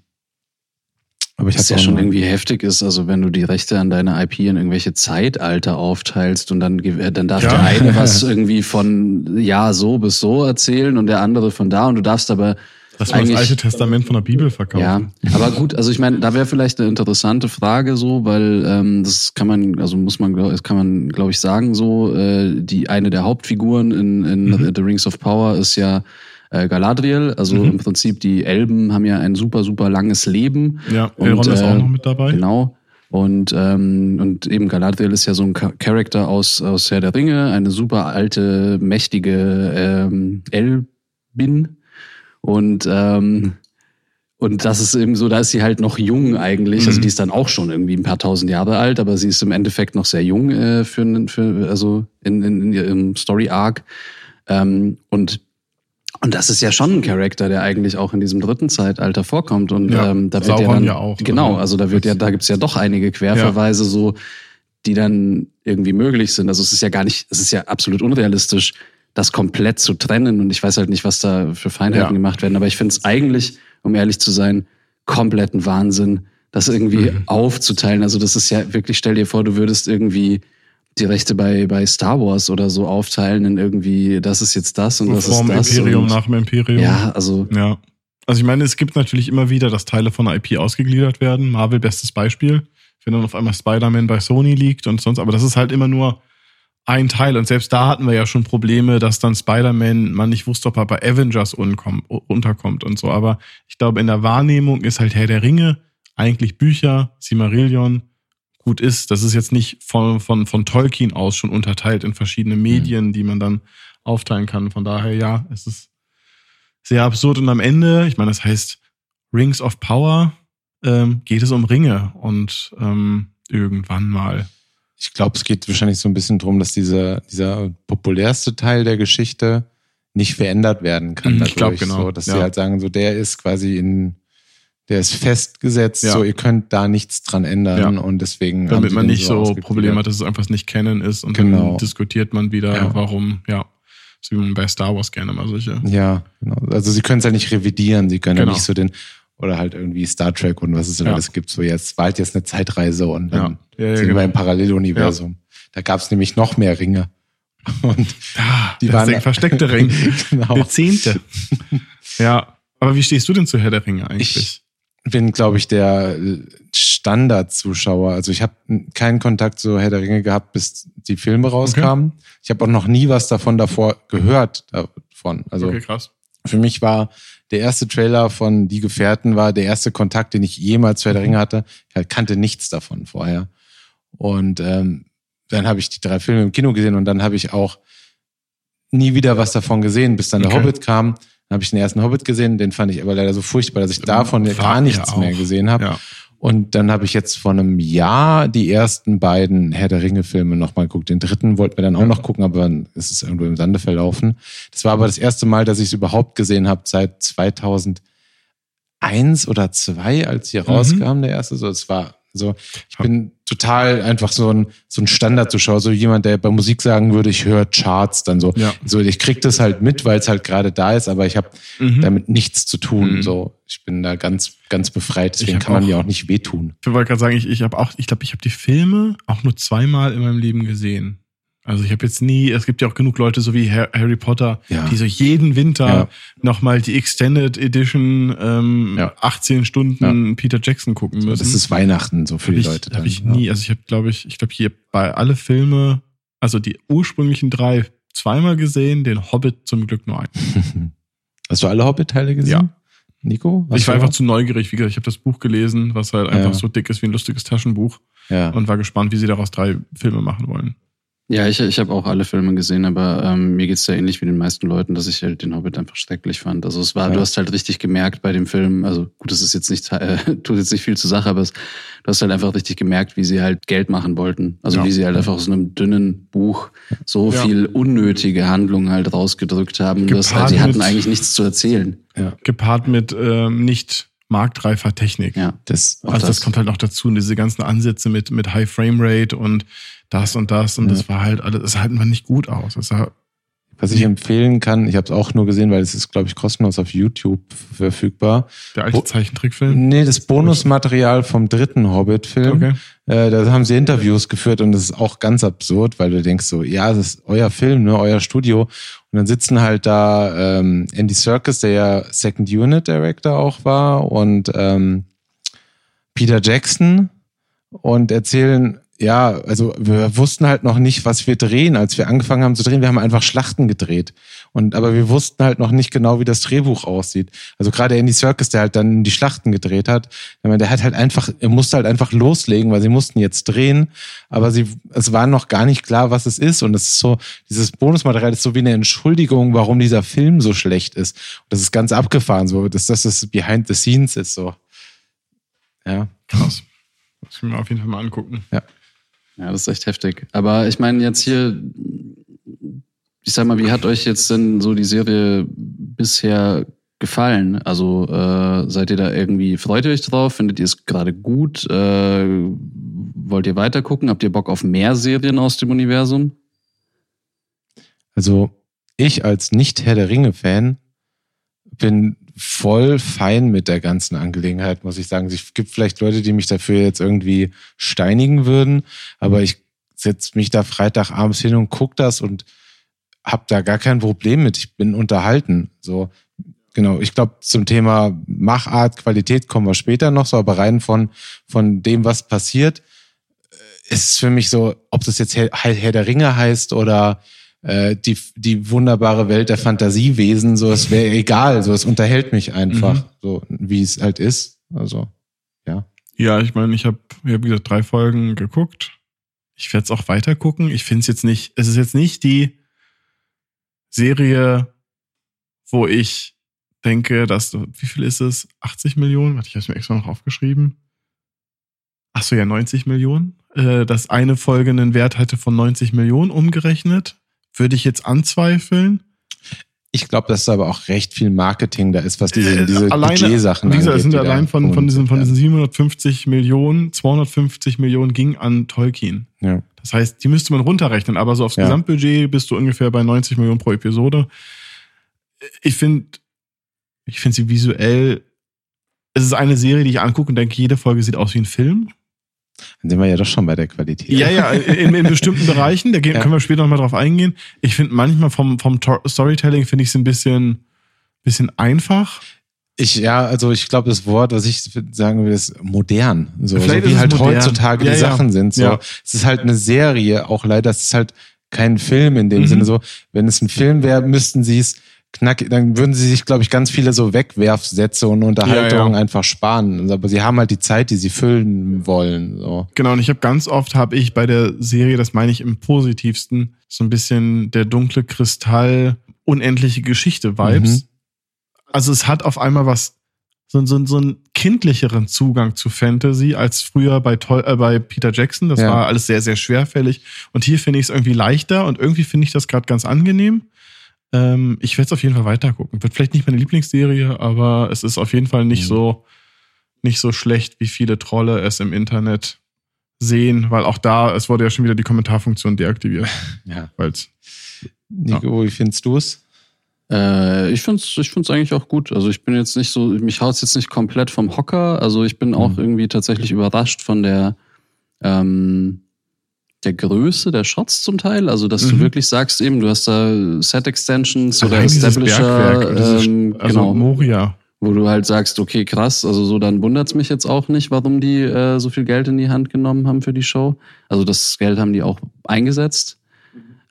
aber ich Was ja schon irgendwie heftig ist, also wenn du die Rechte an deiner IP in irgendwelche Zeitalter aufteilst und dann, äh, dann darf Ja. der eine was irgendwie von ja so bis so erzählen und der andere von da und du darfst aber das war das alte Testament von der Bibel verkaufen. Ja, aber gut, also ich meine, da wäre vielleicht eine interessante Frage so, weil ähm, das kann man, also muss man, das kann man, glaube ich, sagen so. Äh, die eine der Hauptfiguren in, in Mhm. The Rings of Power ist ja äh, Galadriel. Also Mhm. im Prinzip die Elben haben ja ein super super langes Leben. Ja, Und, Elrond ist äh, auch noch mit dabei. Genau. Und, ähm, und eben Galadriel ist ja so ein Cha- Charakter aus, aus Herr der Ringe, eine super alte, mächtige ähm, Elbin. Und, ähm, und das ist eben so, da ist sie halt noch jung eigentlich. Also Mhm. die ist dann auch schon irgendwie ein paar tausend Jahre alt, aber sie ist im Endeffekt noch sehr jung äh, für, für also in, in, in ihrem Story Arc. Ähm, und und das ist ja schon ein Charakter, der eigentlich auch in diesem dritten Zeitalter vorkommt. Und Ja, ähm, da wird ja Sauron dann ja auch. genau, Also, da wird ja, da gibt's ja doch einige Querverweise so, die dann irgendwie möglich sind. Also es ist ja gar nicht, es ist ja absolut unrealistisch, das komplett zu trennen. Und ich weiß halt nicht, was da für Feinheiten Ja. gemacht werden. Aber ich finde es eigentlich, um ehrlich zu sein, kompletten Wahnsinn, das irgendwie Mhm. aufzuteilen. Also das ist ja wirklich, stell dir vor, du würdest irgendwie die Rechte bei, bei Star Wars oder so aufteilen in irgendwie, das ist jetzt das und das Vor ist das. Imperium, und, nach dem Imperium. Ja, also Ja. Also ich meine, es gibt natürlich immer wieder, dass Teile von IP ausgegliedert werden. Marvel, bestes Beispiel. Wenn dann auf einmal Spider-Man bei Sony liegt und sonst, aber das ist halt immer nur ein Teil. Und selbst da hatten wir ja schon Probleme, dass dann Spider-Man, man nicht wusste, ob er bei Avengers unterkommt und so. Aber ich glaube, in der Wahrnehmung ist halt Herr der Ringe eigentlich Bücher, Silmarillion gut ist. Das ist jetzt nicht von, von, von Tolkien aus schon unterteilt in verschiedene Medien, die man dann aufteilen kann. Von daher, ja, es ist sehr absurd und am Ende, ich meine, das heißt Rings of Power, ähm, geht es um Ringe und ähm, irgendwann mal. Ich glaube, es geht wahrscheinlich so ein bisschen drum, dass dieser, dieser populärste Teil der Geschichte nicht verändert werden kann. Mhm, ich glaub, dadurch, genau, So, dass ja. sie halt sagen, so der ist quasi in, der ist festgesetzt, Ja. so ihr könnt da nichts dran ändern Ja. und deswegen. Damit man nicht so ausgegliedert. Probleme hat, dass es einfach nicht kennen ist und Genau. dann diskutiert man wieder, Ja. warum, ja. So wie man bei Star Wars gerne mal solche. Ja, genau. Also sie können es ja nicht revidieren, sie können Genau. ja nicht so den, oder halt irgendwie Star Trek und was es denn alles gibt. So jetzt war halt jetzt eine Zeitreise und dann sind genau. wir im Paralleluniversum. Da gab es nämlich noch mehr Ringe. Und Ah, Die das waren- ist der versteckte Ring. genau. Der zehnte. ja. Aber wie stehst du denn zu Herr der Ringe eigentlich? Ich bin, glaube ich, der Standardzuschauer. Also ich habe keinen Kontakt zu Herr der Ringe gehabt, bis die Filme rauskamen. Ich habe auch noch nie was davon davor gehört davon. Also okay, krass. für mich war der erste Trailer von Die Gefährten war der erste Kontakt, den ich jemals zu Herr der Ringe hatte. Ich kannte nichts davon vorher. Und ähm, dann habe ich die drei Filme im Kino gesehen und dann habe ich auch nie wieder was davon gesehen, bis dann der Okay. Hobbit kam. Dann habe ich den ersten Hobbit gesehen, den fand ich aber leider so furchtbar, dass ich davon War gar nichts mehr gesehen habe. Ja. Und dann habe ich jetzt vor einem Jahr die ersten beiden Herr der Ringe-Filme nochmal geguckt. Den dritten wollten wir dann auch noch gucken, aber dann ist es irgendwo im Sande verlaufen. Das war aber das erste Mal, dass ich es überhaupt gesehen habe seit 2001 oder 2, als hier Mhm. rauskam, der erste. So, es war so, ich bin total einfach so ein, so ein Standardzuschauer, so jemand, der bei Musik sagen würde, ich höre Charts dann so. Ja. So, ich krieg das halt mit, weil es halt gerade da ist, aber ich habe Mhm. damit nichts zu tun. Mhm. So, ich bin da ganz, ganz befreit. Deswegen kann man auch- mir auch nicht wehtun. Ich wollte gerade sagen, ich, ich habe auch, ich glaube, ich habe die Filme auch nur zweimal in meinem Leben gesehen. Also ich habe jetzt nie, es gibt ja auch genug Leute, so wie Har- Harry Potter, Ja. die so jeden Winter Ja. nochmal die Extended Edition ähm, Ja. 18 Stunden Peter Jackson gucken müssen. Das ist Weihnachten so für hab die ich, Leute. Habe ich ja. nie, also ich habe, glaube ich, ich glaube hier bei alle Filme, also die ursprünglichen drei zweimal gesehen, den Hobbit zum Glück nur ein. Hast du alle Hobbit-Teile gesehen? Ja. Nico? ich war einfach auch? zu neugierig. Wie gesagt, ich habe das Buch gelesen, was halt einfach Ja. so dick ist wie ein lustiges Taschenbuch ja. und war gespannt, wie sie daraus drei Filme machen wollen. Ja, ich, ich habe auch alle Filme gesehen, aber ähm, mir geht's ja ähnlich wie den meisten Leuten, dass ich halt den Hobbit einfach schrecklich fand. Also es war, Ja. du hast halt richtig gemerkt bei dem Film, also gut, das ist jetzt nicht, äh, tut jetzt nicht viel zur Sache, aber es, du hast halt einfach richtig gemerkt, wie sie halt Geld machen wollten. Also Ja. wie sie halt einfach aus einem dünnen Buch so Ja. viel unnötige Handlungen halt rausgedrückt haben, dass halt, sie hatten eigentlich nichts zu erzählen. ja. Gepaart mit ähm, nicht marktreifer Technik. Ja. Das, also das. das. kommt halt noch dazu. Und diese ganzen Ansätze mit, mit High Frame Rate und das und das. Und Ja. das war halt alles, das sah halt einfach nicht gut aus. Was ich empfehlen kann, ich habe es auch nur gesehen, weil es ist, glaube ich, kostenlos auf YouTube verfügbar. der alte Zeichentrickfilm. Nee, das Bonusmaterial vom dritten Hobbit-Film. Okay. Äh, da haben sie Interviews geführt und das ist auch ganz absurd, weil du denkst so, ja, das ist euer Film, ne, euer Studio. Und dann sitzen halt da ähm, Andy Serkis, der ja Second Unit Director auch war, und ähm, Peter Jackson und erzählen, ja, also wir wussten halt noch nicht, was wir drehen, als wir angefangen haben zu drehen. Wir haben einfach Schlachten gedreht. Und aber wir wussten halt noch nicht genau, wie das Drehbuch aussieht. Also gerade Andy Serkis, der halt dann die Schlachten gedreht hat, der hat halt einfach, er musste halt einfach loslegen, weil sie mussten jetzt drehen, aber sie, es war noch gar nicht klar, was es ist. Und es ist so, dieses Bonusmaterial ist so wie eine Entschuldigung, warum dieser Film so schlecht ist. Und das ist ganz abgefahren, so, dass das das Behind the Scenes ist, so. Ja. Krass. Muss ich mir auf jeden Fall mal angucken. Ja, das ist echt heftig. Aber ich meine, jetzt hier, ich sag mal, wie hat euch jetzt denn so die Serie bisher gefallen? Also äh, seid ihr da irgendwie, freut ihr euch drauf? Findet ihr es gerade gut? Äh, wollt ihr weiter gucken? Habt ihr Bock auf mehr Serien aus dem Universum? Also ich als Nicht-Herr der Ringe-Fan bin voll fein mit der ganzen Angelegenheit, muss ich sagen. Es gibt vielleicht Leute, die mich dafür jetzt irgendwie steinigen würden, aber ich setze mich da Freitagabends hin und guck das und hab da gar kein Problem mit. Ich bin unterhalten. So, genau. Ich glaube, zum Thema Machart, Qualität kommen wir später noch so, aber rein von, von dem, was passiert, äh, ist es für mich so, ob das jetzt Herr, Herr der Ringe heißt oder äh, die, die wunderbare Welt der Fantasiewesen, so, es wäre egal, so, es unterhält mich einfach, Mhm. so, wie es halt ist. Also, ja. Ja, ich meine, ich habe, ich hab, wie gesagt, drei Folgen geguckt. Ich werde es auch weiter gucken. Ich finde es jetzt nicht, es ist jetzt nicht die Serie, wo ich denke, dass, wie viel ist es? 80 Millionen? Warte, ich habe es mir extra noch aufgeschrieben. Ach so, ja, 90 Millionen. Äh, dass eine Folge einen Wert hatte von 90 Millionen umgerechnet. Würde ich jetzt anzweifeln. Ich glaube, dass da aber auch recht viel Marketing da ist, was diese, Äh, diese alleine- Budgetsachen Wie gesagt, es sind allein von, von, diesen, von diesen 750 Millionen, 250 Millionen ging an Tolkien. Ja. Das heißt, die müsste man runterrechnen, aber so aufs Ja. Gesamtbudget bist du ungefähr bei 90 Millionen pro Episode. Ich finde, ich finde sie visuell, es ist eine Serie, die ich angucke und denke, jede Folge sieht aus wie ein Film. Dann sind wir ja doch schon bei der Qualität. Ja, ja, in, in bestimmten Bereichen, da gehen, Ja. können wir später nochmal drauf eingehen. Ich finde manchmal vom, vom Tor- Storytelling finde ich es ein bisschen, bisschen einfach. Ich, ja, also ich glaube, das Wort, was ich sagen will, ist modern. So, so wie halt modern. heutzutage Ja, die ja. Sachen sind. So, es ist halt eine Serie, auch leider, es ist halt kein Film in dem Mhm. Sinne. So, wenn es ein Film wäre, müssten sie es knackig, dann würden sie sich, glaube ich, ganz viele so Wegwerfsätze und Unterhaltungen Ja, ja. einfach sparen. Aber sie haben halt die Zeit, die sie füllen wollen. So. Genau, und ich habe ganz oft, habe ich bei der Serie, das meine ich im positivsten, so ein bisschen der dunkle Kristall, unendliche Geschichte-Vibes. Mhm. Also es hat auf einmal was, so, so, so einen kindlicheren Zugang zu Fantasy als früher bei, äh, bei Peter Jackson. Das Ja. war alles sehr, sehr schwerfällig. Und hier finde ich es irgendwie leichter und irgendwie finde ich das gerade ganz angenehm. Ähm, ich werde es auf jeden Fall weitergucken. Wird vielleicht nicht meine Lieblingsserie, aber es ist auf jeden Fall nicht Mhm. so nicht so schlecht, wie viele Trolle es im Internet sehen, weil auch da, es wurde ja schon wieder die Kommentarfunktion deaktiviert. Ja. Weil's, Nico, wie findest du es? Äh, ich finde es ich find's eigentlich auch gut. Also ich bin jetzt nicht so, mich haut jetzt nicht komplett vom Hocker. Also ich bin auch Mhm. irgendwie tatsächlich überrascht von der, ähm, der Größe der Shots zum Teil. Also dass du Mhm. wirklich sagst eben, du hast da Set Extensions oder dieses Establisher, ähm, also genau, Moria. wo du halt sagst, okay, krass, also so dann wundert's mich jetzt auch nicht, warum die äh, so viel Geld in die Hand genommen haben für die Show. Also das Geld haben die auch eingesetzt.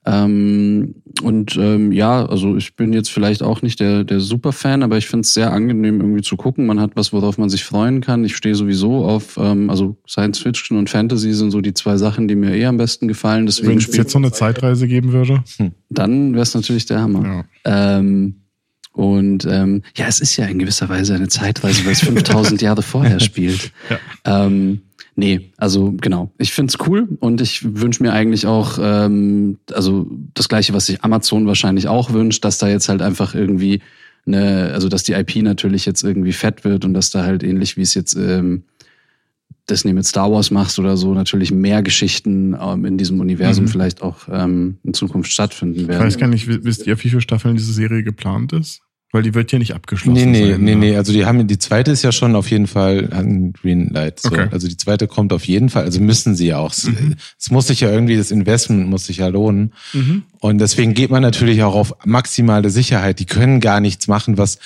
Ähm, und ähm, ja, also ich bin jetzt vielleicht auch nicht der, der Superfan, aber ich finde es sehr angenehm irgendwie zu gucken. Man hat was, worauf man sich freuen kann. Ich stehe sowieso auf, ähm, also Science Fiction und Fantasy sind so die zwei Sachen, die mir eh am besten gefallen. Deswegen Wenn es jetzt so eine Zeitreise geben würde. dann wäre es natürlich der Hammer. Ja. Ähm, und ähm, ja, es ist ja in gewisser Weise eine Zeitreise, weil es 5000 Jahre vorher spielt. Ja. Ähm, nee, also genau. Ich find's cool und ich wünsche mir eigentlich auch, ähm, also das gleiche, was sich Amazon wahrscheinlich auch wünscht, dass da jetzt halt einfach irgendwie eine, also dass die IP natürlich jetzt irgendwie fett wird und dass da halt ähnlich wie es jetzt ähm, Disney mit Star Wars machst oder so, natürlich mehr Geschichten ähm, in diesem Universum Mhm. vielleicht auch ähm, in Zukunft stattfinden Ich werden. weiß gar nicht, wi- wisst ihr, wie viele Staffeln diese Serie geplant ist? Weil die wird ja nicht abgeschlossen Nee, nee, sein. nee, ne? nee. Also die haben, die zweite ist ja schon auf jeden Fall ein Greenlight. So. Okay. Also die zweite kommt auf jeden Fall. Also müssen sie ja auch. Es- Mhm. Es muss sich ja irgendwie, das Investment muss sich ja lohnen. Mhm. Und deswegen geht man natürlich auch auf maximale Sicherheit. Die können gar nichts machen, was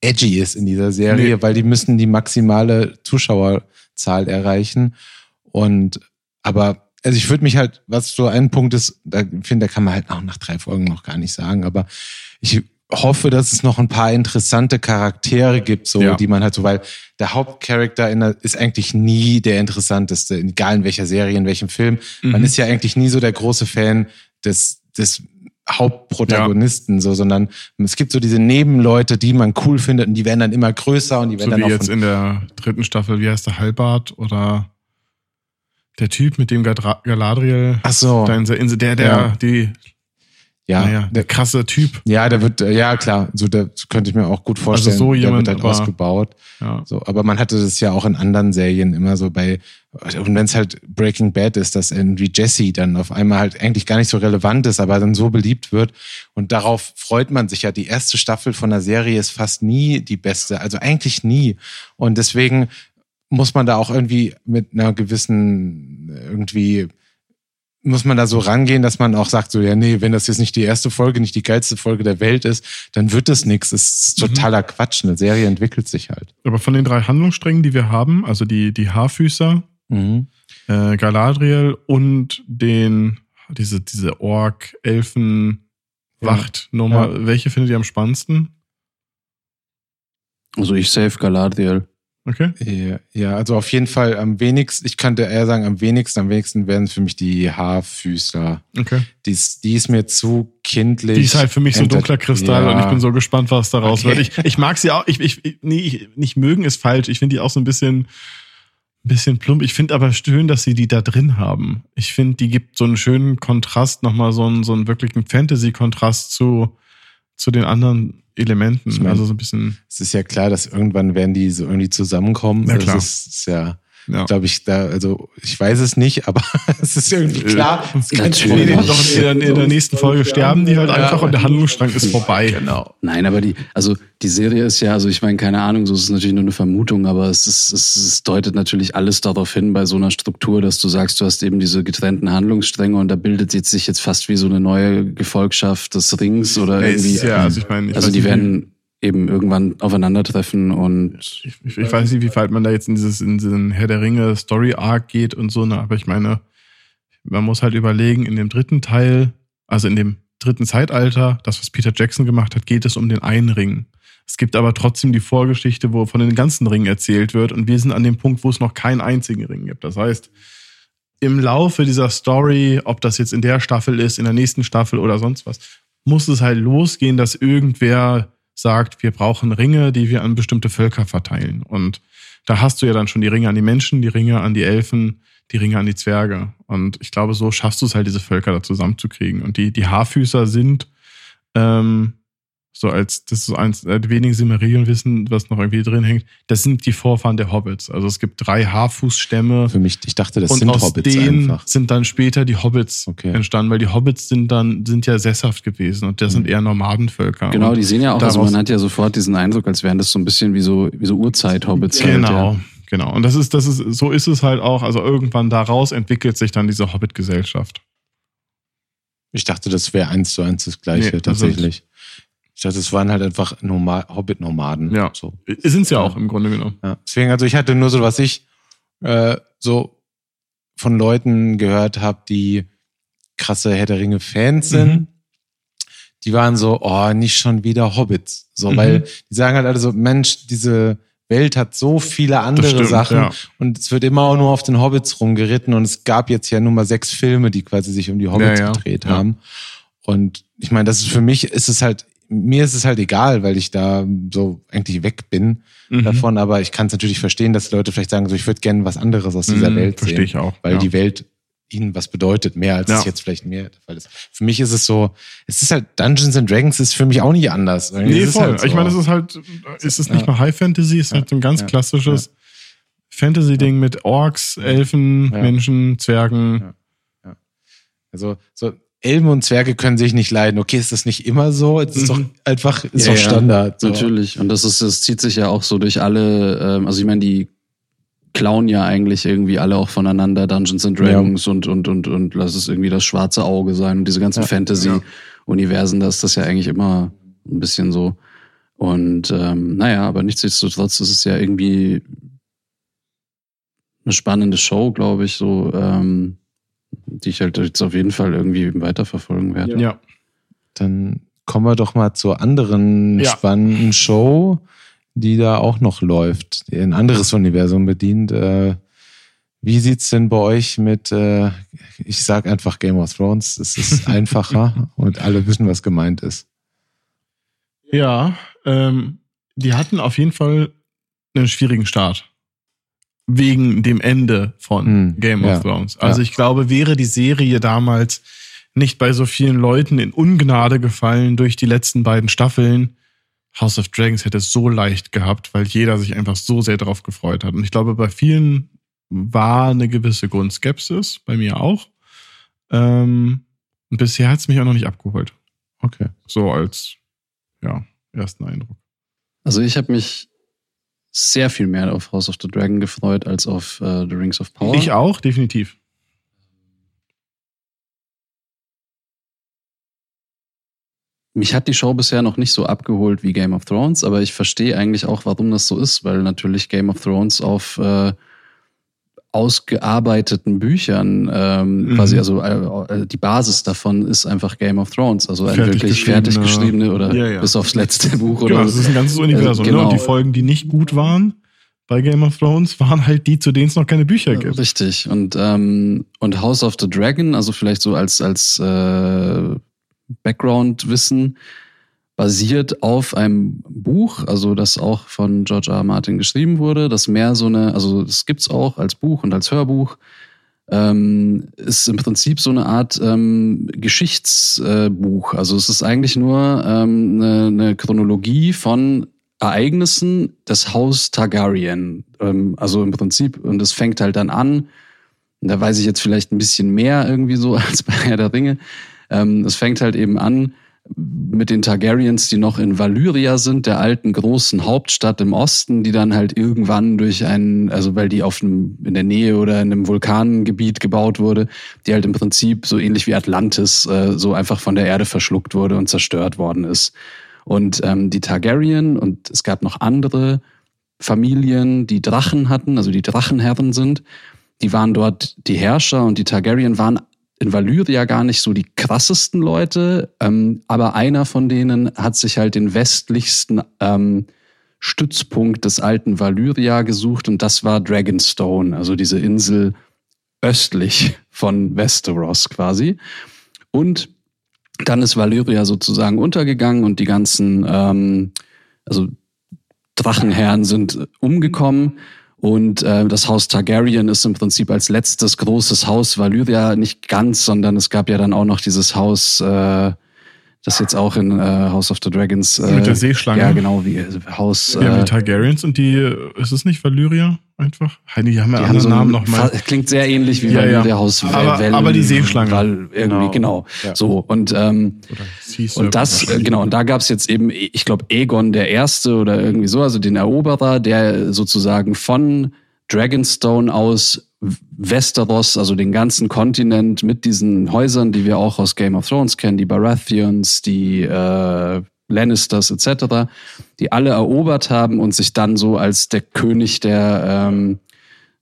edgy ist in dieser Serie, Nee. weil die müssen die maximale Zuschauerzahl erreichen. Und aber also ich würde mich halt, was so ein Punkt ist, da finde, da kann man halt auch nach drei Folgen noch gar nicht sagen, aber ich hoffe, dass es noch ein paar interessante Charaktere gibt, so Ja. die man halt so, weil der Hauptcharakter in der, ist eigentlich nie der interessanteste, egal in welcher Serie, in welchem Film. Man Mhm. ist ja eigentlich nie so der große Fan des, des Hauptprotagonisten, so, sondern es gibt so diese Nebenleute, die man cool findet und die werden dann immer größer und die werden So dann wie jetzt in der dritten Staffel, wie heißt der Halbart oder der Typ mit dem Galadriel, Ach so, der der, der, Ja. die, ja, naja, der krasse Typ. ja, der wird, äh, ja klar, so das könnte ich mir auch gut vorstellen. Also so jemand, der wird halt aber- ausgebaut. Ja. So, aber man hatte das ja auch in anderen Serien immer so bei, und wenn es halt Breaking Bad ist, dass irgendwie Jesse dann auf einmal halt eigentlich gar nicht so relevant ist, aber dann so beliebt wird. Und darauf freut man sich ja. Die erste Staffel von der Serie ist fast nie die beste, also eigentlich nie. Und deswegen muss man da auch irgendwie mit einer gewissen, irgendwie, muss man da so rangehen, dass man auch sagt, so, ja, nee, wenn das jetzt nicht die erste Folge, nicht die geilste Folge der Welt ist, dann wird das nichts. Das ist Mhm. totaler Quatsch. Eine Serie entwickelt sich halt. Aber von den drei Handlungssträngen, die wir haben, also die, die Haarfüßer, Mhm. äh, Galadriel und den, diese, diese Ork, Elfen, Wachtnummer, welche findet ihr am spannendsten? Also ich save Galadriel. Okay. Ja, ja, also auf jeden Fall am wenigsten, ich könnte eher sagen, am wenigsten, am wenigsten werden für mich die Haarfüßler. Okay. Die ist, die ist mir zu kindlich. Die ist halt für mich so dunkler Kristall Ja. und ich bin so gespannt, was daraus Okay. wird. Ich, ich mag sie auch, ich, ich, ich- nee, ich, nicht mögen ist falsch. Ich finde die auch so ein bisschen, ein bisschen plump. Ich finde aber schön, dass sie die da drin haben. Ich finde, die gibt so einen schönen Kontrast, nochmal so einen, so einen wirklichen Fantasy-Kontrast zu, zu den anderen Elementen. Ich mein- also so ein bisschen, Es ist ja klar, dass irgendwann werden die so irgendwie zusammenkommen. Na klar. Das ist, ist ja, ja. glaube ich, da, also ich weiß es nicht, aber es ist irgendwie Äh, klar. Es kann doch in, der, in der nächsten Folge sterben die halt einfach und der Handlungsstrang ist vorbei. Genau. Nein, aber die, also die Serie ist ja, also ich meine, keine Ahnung, so ist es natürlich nur eine Vermutung, aber es, ist, es, es deutet natürlich alles darauf hin bei so einer Struktur, dass du sagst, du hast eben diese getrennten Handlungsstränge und da bildet jetzt sich jetzt fast wie so eine neue Gefolgschaft des Rings oder irgendwie. ist ja, also ich meine, ich also weiß die werden eben irgendwann aufeinandertreffen und ich, ich, ich weiß nicht, wie weit man da jetzt in dieses in diesen Herr der Ringe Story Arc geht und so, ne, aber ich meine, man muss halt überlegen, in dem dritten Teil, also in dem dritten Zeitalter, das, was Peter Jackson gemacht hat, geht es um den einen Ring. Es gibt aber trotzdem die Vorgeschichte, wo von den ganzen Ringen erzählt wird und wir sind an dem Punkt, wo es noch keinen einzigen Ring gibt. Das heißt, im Laufe dieser Story, ob das jetzt in der Staffel ist, in der nächsten Staffel oder sonst was, muss es halt losgehen, dass irgendwer sagt, wir brauchen Ringe, die wir an bestimmte Völker verteilen. Und da hast du ja dann schon die Ringe an die Menschen, die Ringe an die Elfen, die Ringe an die Zwerge. Und ich glaube, so schaffst du es halt, diese Völker da zusammenzukriegen. Und die, die Haarfüßer sind ähm, so als, das ist so eins der wenigen Silmarillion-Wissen, was noch irgendwie drin hängt, das sind die Vorfahren der Hobbits. Also es gibt drei Haarfußstämme. Für mich, ich dachte, das und sind aus Hobbits denen einfach. sind dann später die Hobbits Okay. entstanden, weil die Hobbits sind dann sind ja sesshaft gewesen und das sind eher Nomadenvölker. genau, und die sehen ja auch, also man hat ja sofort diesen Eindruck, als wären das so ein bisschen wie so, wie so Urzeit-Hobbits. halt, Genau, ja. genau. Und das ist, das ist, so ist es halt auch. Also irgendwann daraus entwickelt sich dann diese Hobbit-Gesellschaft. Ich dachte, das wäre eins zu eins das Gleiche, Nee, das tatsächlich. Ich dachte, es waren halt einfach Noma Hobbit-Nomaden. Ja. So. Sind ja auch im Grunde genommen. Ja. Deswegen, also ich hatte nur so, was ich äh, so von Leuten gehört habe, die krasse Herr der Ringe-Fans sind. Mhm. Die waren so, oh, nicht schon wieder Hobbits. So, Mhm. weil die sagen halt alle so, Mensch, diese Welt hat so viele andere stimmt, Sachen ja. und es wird immer auch nur auf den Hobbits rumgeritten und es gab jetzt ja nur mal sechs Filme, die quasi sich um die Hobbits Ja, gedreht haben. Und ich meine, das ist für mich, ist es halt, mir ist es halt egal, weil ich da so eigentlich weg bin Mhm. davon, aber ich kann es natürlich verstehen, dass Leute vielleicht sagen, so ich würde gerne was anderes aus dieser Mhm, Welt verstehe sehen. ich auch, Weil ja. die Welt ihnen was bedeutet, mehr als Ja. es jetzt vielleicht mir der Fall ist. Für mich ist es so, es ist halt Dungeons and Dragons ist für mich auch nicht anders. Irgendwie Nee, voll. halt so. Ich meine, es ist halt, ist es nicht Ja. mal High Fantasy, es ist halt so ein ganz Ja. klassisches Fantasy-Ding mit Orks, Elfen, Ja. Menschen, Zwergen. Ja. Also so Elben und Zwerge können sich nicht leiden. Okay, ist das nicht immer so? Es ist Mhm. doch einfach, ist Ja, doch ja, Standard. So. Natürlich. Und das ist, das zieht sich ja auch so durch alle, ähm, also ich meine, die klauen ja eigentlich irgendwie alle auch voneinander Dungeons and Dragons und, und, und, und lass es irgendwie das schwarze Auge sein und diese ganzen Ja. Fantasy-Universen, da ist das ja eigentlich immer ein bisschen so. Und ähm, naja, aber nichtsdestotrotz ist es ja irgendwie eine spannende Show, glaube ich, so, ähm, die ich halt jetzt auf jeden Fall irgendwie weiterverfolgen werde. Ja. Dann kommen wir doch mal zur anderen Ja. spannenden Show, die da auch noch läuft, die ein anderes Universum bedient. Äh, wie sieht's denn bei euch mit, äh, ich sag einfach Game of Thrones, es ist einfacher und alle wissen, was gemeint ist. Ja, ähm, die hatten auf jeden Fall einen schwierigen Start. Wegen dem Ende von Hm, Game ja, of Thrones. Also ja. ich glaube, wäre die Serie damals nicht bei so vielen Leuten in Ungnade gefallen durch die letzten beiden Staffeln, House of Dragons hätte es so leicht gehabt, weil jeder sich einfach so sehr darauf gefreut hat. Und ich glaube, bei vielen war eine gewisse Grundskepsis, bei mir auch. Ähm, und bisher hat es mich auch noch nicht abgeholt. Okay. So als ja, ersten Eindruck. Also ich habe mich sehr viel mehr auf House of the Dragon gefreut als auf äh, The Rings of Power. Ich auch, definitiv. Mich hat die Show bisher noch nicht so abgeholt wie Game of Thrones, aber ich verstehe eigentlich auch, warum das so ist, weil natürlich Game of Thrones auf äh, ausgearbeiteten Büchern ähm, Mhm. quasi, also äh, die Basis davon ist einfach Game of Thrones, also ein Fertig wirklich fertig geschriebene- geschriebene oder Ja, ja. bis aufs letzte Buch oder Genau, das ist ein ganzes Universum. genau. Ne? Und die Folgen, die nicht gut waren, bei Game of Thrones waren halt die, zu denen es noch keine Bücher gibt. Richtig. Und, ähm, und House of the Dragon, also vielleicht so als, als äh, Background-Wissen, basiert auf einem Buch, also das auch von George R. R. Martin geschrieben wurde, das mehr so eine, also das gibt's auch als Buch und als Hörbuch, ähm, ist im Prinzip so eine Art ähm, Geschichtsbuch. Äh, also es ist eigentlich nur ähm, eine, eine Chronologie von Ereignissen des Haus Targaryen. Ähm, also im Prinzip, und es fängt halt dann an, da weiß ich jetzt vielleicht ein bisschen mehr irgendwie so als bei Herr der Ringe. Ähm, es fängt halt eben an mit den Targaryens, die noch in Valyria sind, der alten großen Hauptstadt im Osten, die dann halt irgendwann durch einen, also weil die auf einem, in der Nähe oder in einem Vulkangebiet gebaut wurde, die halt im Prinzip so ähnlich wie Atlantis äh, so einfach von der Erde verschluckt wurde und zerstört worden ist. Und ähm, die Targaryen und es gab noch andere Familien, die Drachen hatten, also die Drachenherren sind, die waren dort die Herrscher und die Targaryen waren in Valyria gar nicht so die krassesten Leute, ähm, aber einer von denen hat sich halt den westlichsten ähm, Stützpunkt des alten Valyria gesucht und das war Dragonstone, also diese Insel östlich von Westeros quasi. Und dann ist Valyria sozusagen untergegangen und die ganzen, ähm, also Drachenherren sind umgekommen. Und äh, das Haus Targaryen ist im Prinzip als letztes großes Haus Valyria nicht ganz, sondern es gab ja dann auch noch dieses Haus, äh, das jetzt auch in äh, House of the Dragons. Äh, Mit der Seeschlange. Ja, genau, wie äh, Haus. Ja, äh, die Targaryens und die, ist es nicht Valyria einfach? Heidi, die haben ja die andere haben so Namen nochmal. Klingt sehr ähnlich wie Ja, Valyria ja. Haus Aber- Wellen, aber die Seeschlange. Weil irgendwie, genau. Ja. So, und ähm, Und das, äh, genau, und da gab's jetzt eben, ich glaube, Aegon der Erste oder irgendwie so, also den Eroberer, der sozusagen von Dragonstone aus Westeros, also den ganzen Kontinent mit diesen Häusern, die wir auch aus Game of Thrones kennen, die Baratheons, die äh, Lannisters etc., die alle erobert haben und sich dann so als der König der, ähm,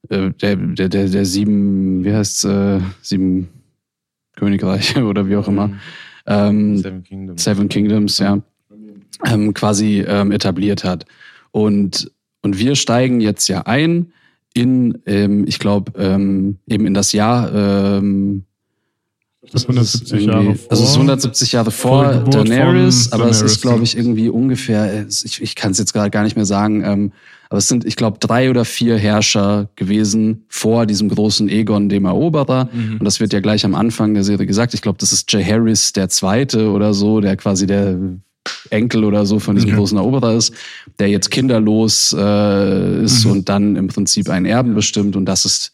äh, der, der, der, der sieben, wie heißt's, äh, sieben Königreiche oder wie auch immer, ähm, Seven Kingdoms. Seven Kingdoms, ja, ähm, quasi ähm, etabliert hat. Und, und wir steigen jetzt ja ein in, ähm, ich glaube, ähm, eben in das Jahr, ähm, Das ist 170 irgendwie- Jahre vor. Also es ist 170 Jahre vor vor Daenerys, aber es ist, glaube ich, irgendwie ungefähr, äh, ich, ich kann es jetzt gerade gar nicht mehr sagen, ähm, aber es sind, ich glaube, drei oder vier Herrscher gewesen vor diesem großen Egon, dem Eroberer. Und das wird ja gleich am Anfang der Serie gesagt. Ich glaube, das ist Jaehaerys der Zweite oder so, der quasi der Enkel oder so von diesem Okay. großen Eroberer ist, der jetzt kinderlos äh, ist Mhm. und dann im Prinzip einen Erben bestimmt. Und das ist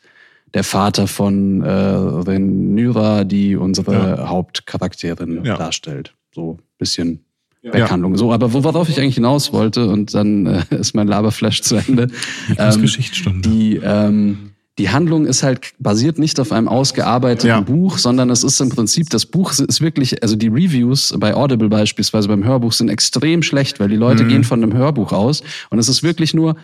der Vater von äh, Rhaenyra, die unsere Hauptcharakterin Ja. darstellt. So bisschen Backhandlung. So, aber wo- worauf ich eigentlich hinaus wollte, und dann äh, ist mein Laberflash zu Ende. Ähm, Geschichtsstunde. Die, ähm, die Handlung ist halt basiert nicht auf einem ausgearbeiteten Ja. Buch, sondern es ist im Prinzip, das Buch ist wirklich, also die Reviews bei Audible beispielsweise beim Hörbuch sind extrem schlecht, weil die Leute Mhm. gehen von einem Hörbuch aus und es ist wirklich nur